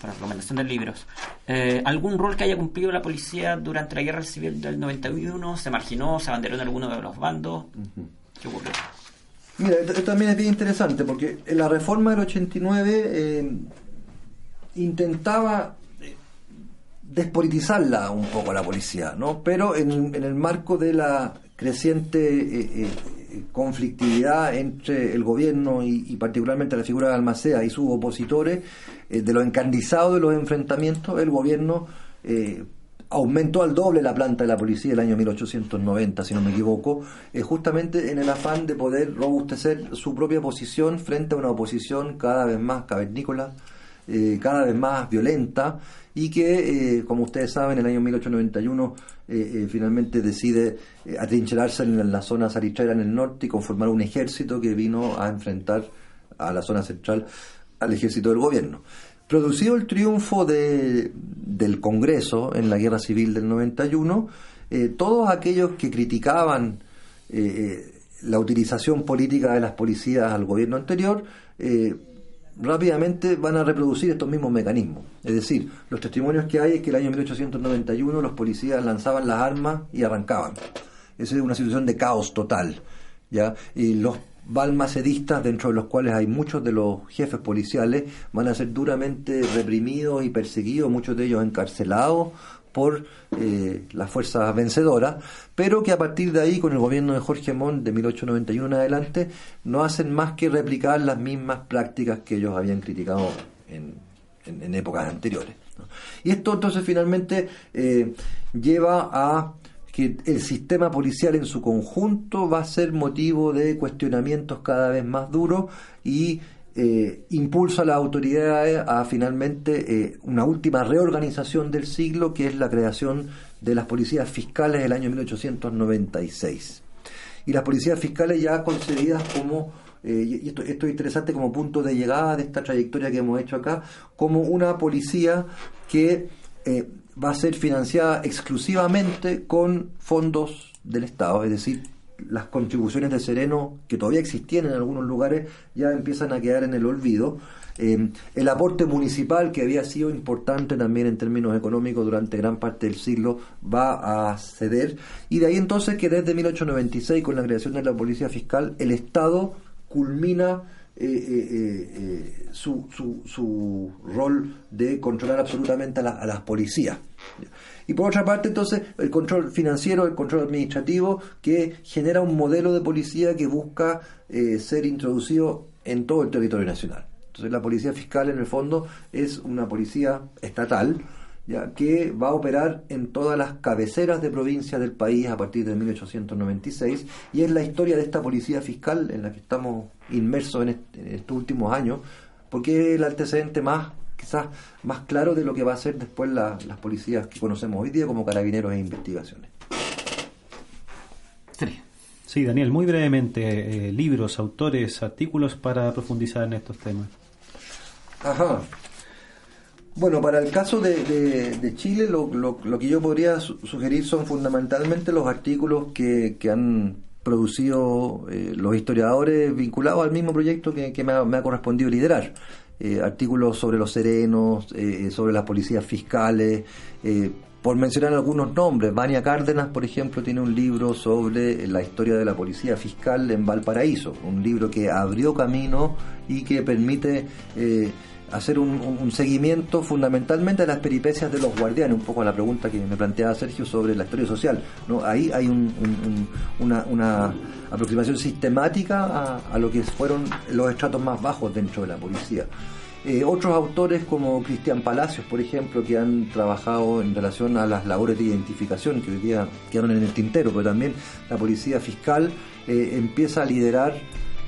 por recomendación de libros. Eh, ¿Algún rol que haya cumplido la policía durante la guerra civil del 91? ¿Se marginó? ¿Se abanderó en alguno de los bandos? ¿Qué ocurrió? Mira, esto, también es bien interesante porque la reforma del 89 eh, intentaba eh, despolitizarla un poco a la policía, ¿no? Pero en, en el marco de la creciente conflictividad entre el gobierno y, particularmente la figura de Almacea y sus opositores, eh, de lo encandizado de los enfrentamientos, el gobierno eh, aumentó al doble la planta de la policía el año 1890, si no me equivoco, eh, justamente en el afán de poder robustecer su propia posición frente a una oposición cada vez más cavernícola, cada vez más violenta y que, como ustedes saben, en el año 1891 eh, eh, finalmente decide eh, atrincherarse en la zona salitrera en el norte y conformar un ejército que vino a enfrentar a la zona central al ejército del gobierno. Producido el triunfo de, del Congreso en la Guerra Civil del 91, todos aquellos que criticaban la utilización política de las policías al gobierno anterior, rápidamente van a reproducir estos mismos mecanismos. Es decir, los testimonios que hay es que el año 1891 los policías lanzaban las armas y arrancaban. Esa es una situación de caos total. ¿ya? Y los balmacedistas, dentro de los cuales hay muchos de los jefes policiales, van a ser duramente reprimidos y perseguidos, muchos de ellos encarcelados por eh, las fuerzas vencedoras, pero que a partir de ahí, con el gobierno de Jorge Montt de 1891 en adelante, no hacen más que replicar las mismas prácticas que ellos habían criticado en, épocas anteriores. Y esto entonces finalmente eh, lleva a que el sistema policial en su conjunto va a ser motivo de cuestionamientos cada vez más duros y eh, impulsa a las autoridades a finalmente eh, una última reorganización del siglo, que es la creación de las policías fiscales del año 1896. Y las policías fiscales ya concebidas como, eh, y esto, esto es interesante como punto de llegada de esta trayectoria que hemos hecho acá, como una policía que va a ser financiada exclusivamente con fondos del Estado, es decir, las contribuciones de Sereno, que todavía existían en algunos lugares, ya empiezan a quedar en el olvido. Eh, el aporte municipal, que había sido importante también en términos económicos durante gran parte del siglo, va a ceder. Y de ahí entonces que desde 1896, con la creación de la Policía Fiscal, el Estado culmina eh, eh, su, su, su, rol de controlar absolutamente a, a las policías. Y por otra parte, entonces, el control financiero, el control administrativo, que genera un modelo de policía que busca eh, ser introducido en todo el territorio nacional. Entonces, la policía fiscal, en el fondo, es una policía estatal, ya que va a operar en todas las cabeceras de provincias del país a partir de 1896 y es la historia de esta policía fiscal en la que estamos inmersos en, en estos últimos años porque es el antecedente más quizás más claro de lo que va a ser después las policías que conocemos hoy día como carabineros e investigaciones. Sí. Daniel, muy brevemente, eh, libros, autores, artículos para profundizar en estos temas. Ajá. Bueno, para el caso de, Chile, lo, que yo podría sugerir son fundamentalmente los artículos que, han producido eh, los historiadores vinculados al mismo proyecto que, me, ha, correspondido liderar. Eh, artículos sobre los serenos, eh, sobre las policías fiscales, por mencionar algunos nombres. Vania Cárdenas, por ejemplo, tiene un libro sobre la historia de la policía fiscal en Valparaíso, un libro que abrió camino y que permite hacer un, seguimiento fundamentalmente de las peripecias de los guardianes, un poco a la pregunta que me planteaba Sergio sobre la historia social. ¿no? Ahí hay una, aproximación sistemática a, lo que fueron los estratos más bajos dentro de la policía. Eh, otros autores como Cristian Palacios, por ejemplo, que han trabajado en relación a las labores de identificación que hoy día quedaron en el tintero, pero también la policía fiscal eh, empieza a liderar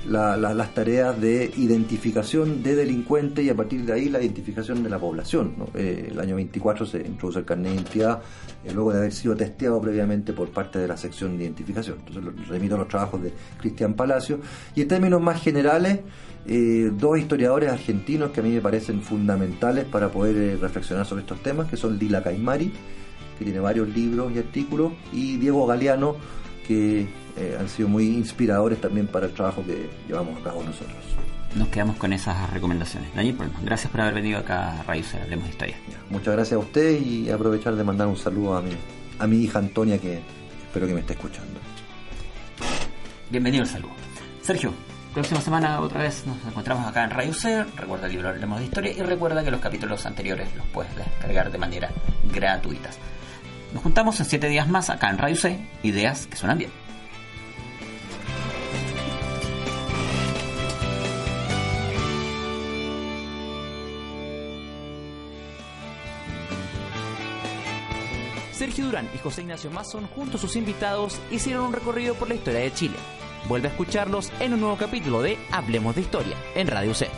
las tareas de identificación de delincuentes y a partir de ahí la identificación de la población. Eh, el año 24 se introduce el carnet de identidad eh, luego de haber sido testeado previamente por parte de la sección de identificación. Entonces remito a los trabajos de Cristian Palacio. Y en términos más generales, eh, dos historiadores argentinos que a mí me parecen fundamentales para poder reflexionar sobre estos temas, que son Lila Caimari, que tiene varios libros y artículos, y Diego Galeano, que eh, han sido muy inspiradores también para el trabajo que llevamos a cabo nosotros. Nos quedamos con esas recomendaciones. Daniel, gracias por haber venido acá a Radio C, Hablemos de Historia. Muchas gracias a usted y aprovechar de mandar un saludo a mi, a mi hija Antonia que espero que me esté escuchando. Bienvenido al saludo. Sergio, próxima semana otra vez nos encontramos acá en Radio C. Recuerda el libro Hablemos de Historia y recuerda que los capítulos anteriores los puedes descargar de manera gratuita. Nos juntamos en 7 días más acá en Radio C, ideas que suenan bien. Sergio Durán y José Ignacio Mason, junto a sus invitados, hicieron un recorrido por la historia de Chile. Vuelve a escucharlos en un nuevo capítulo de Hablemos de Historia en Radio C.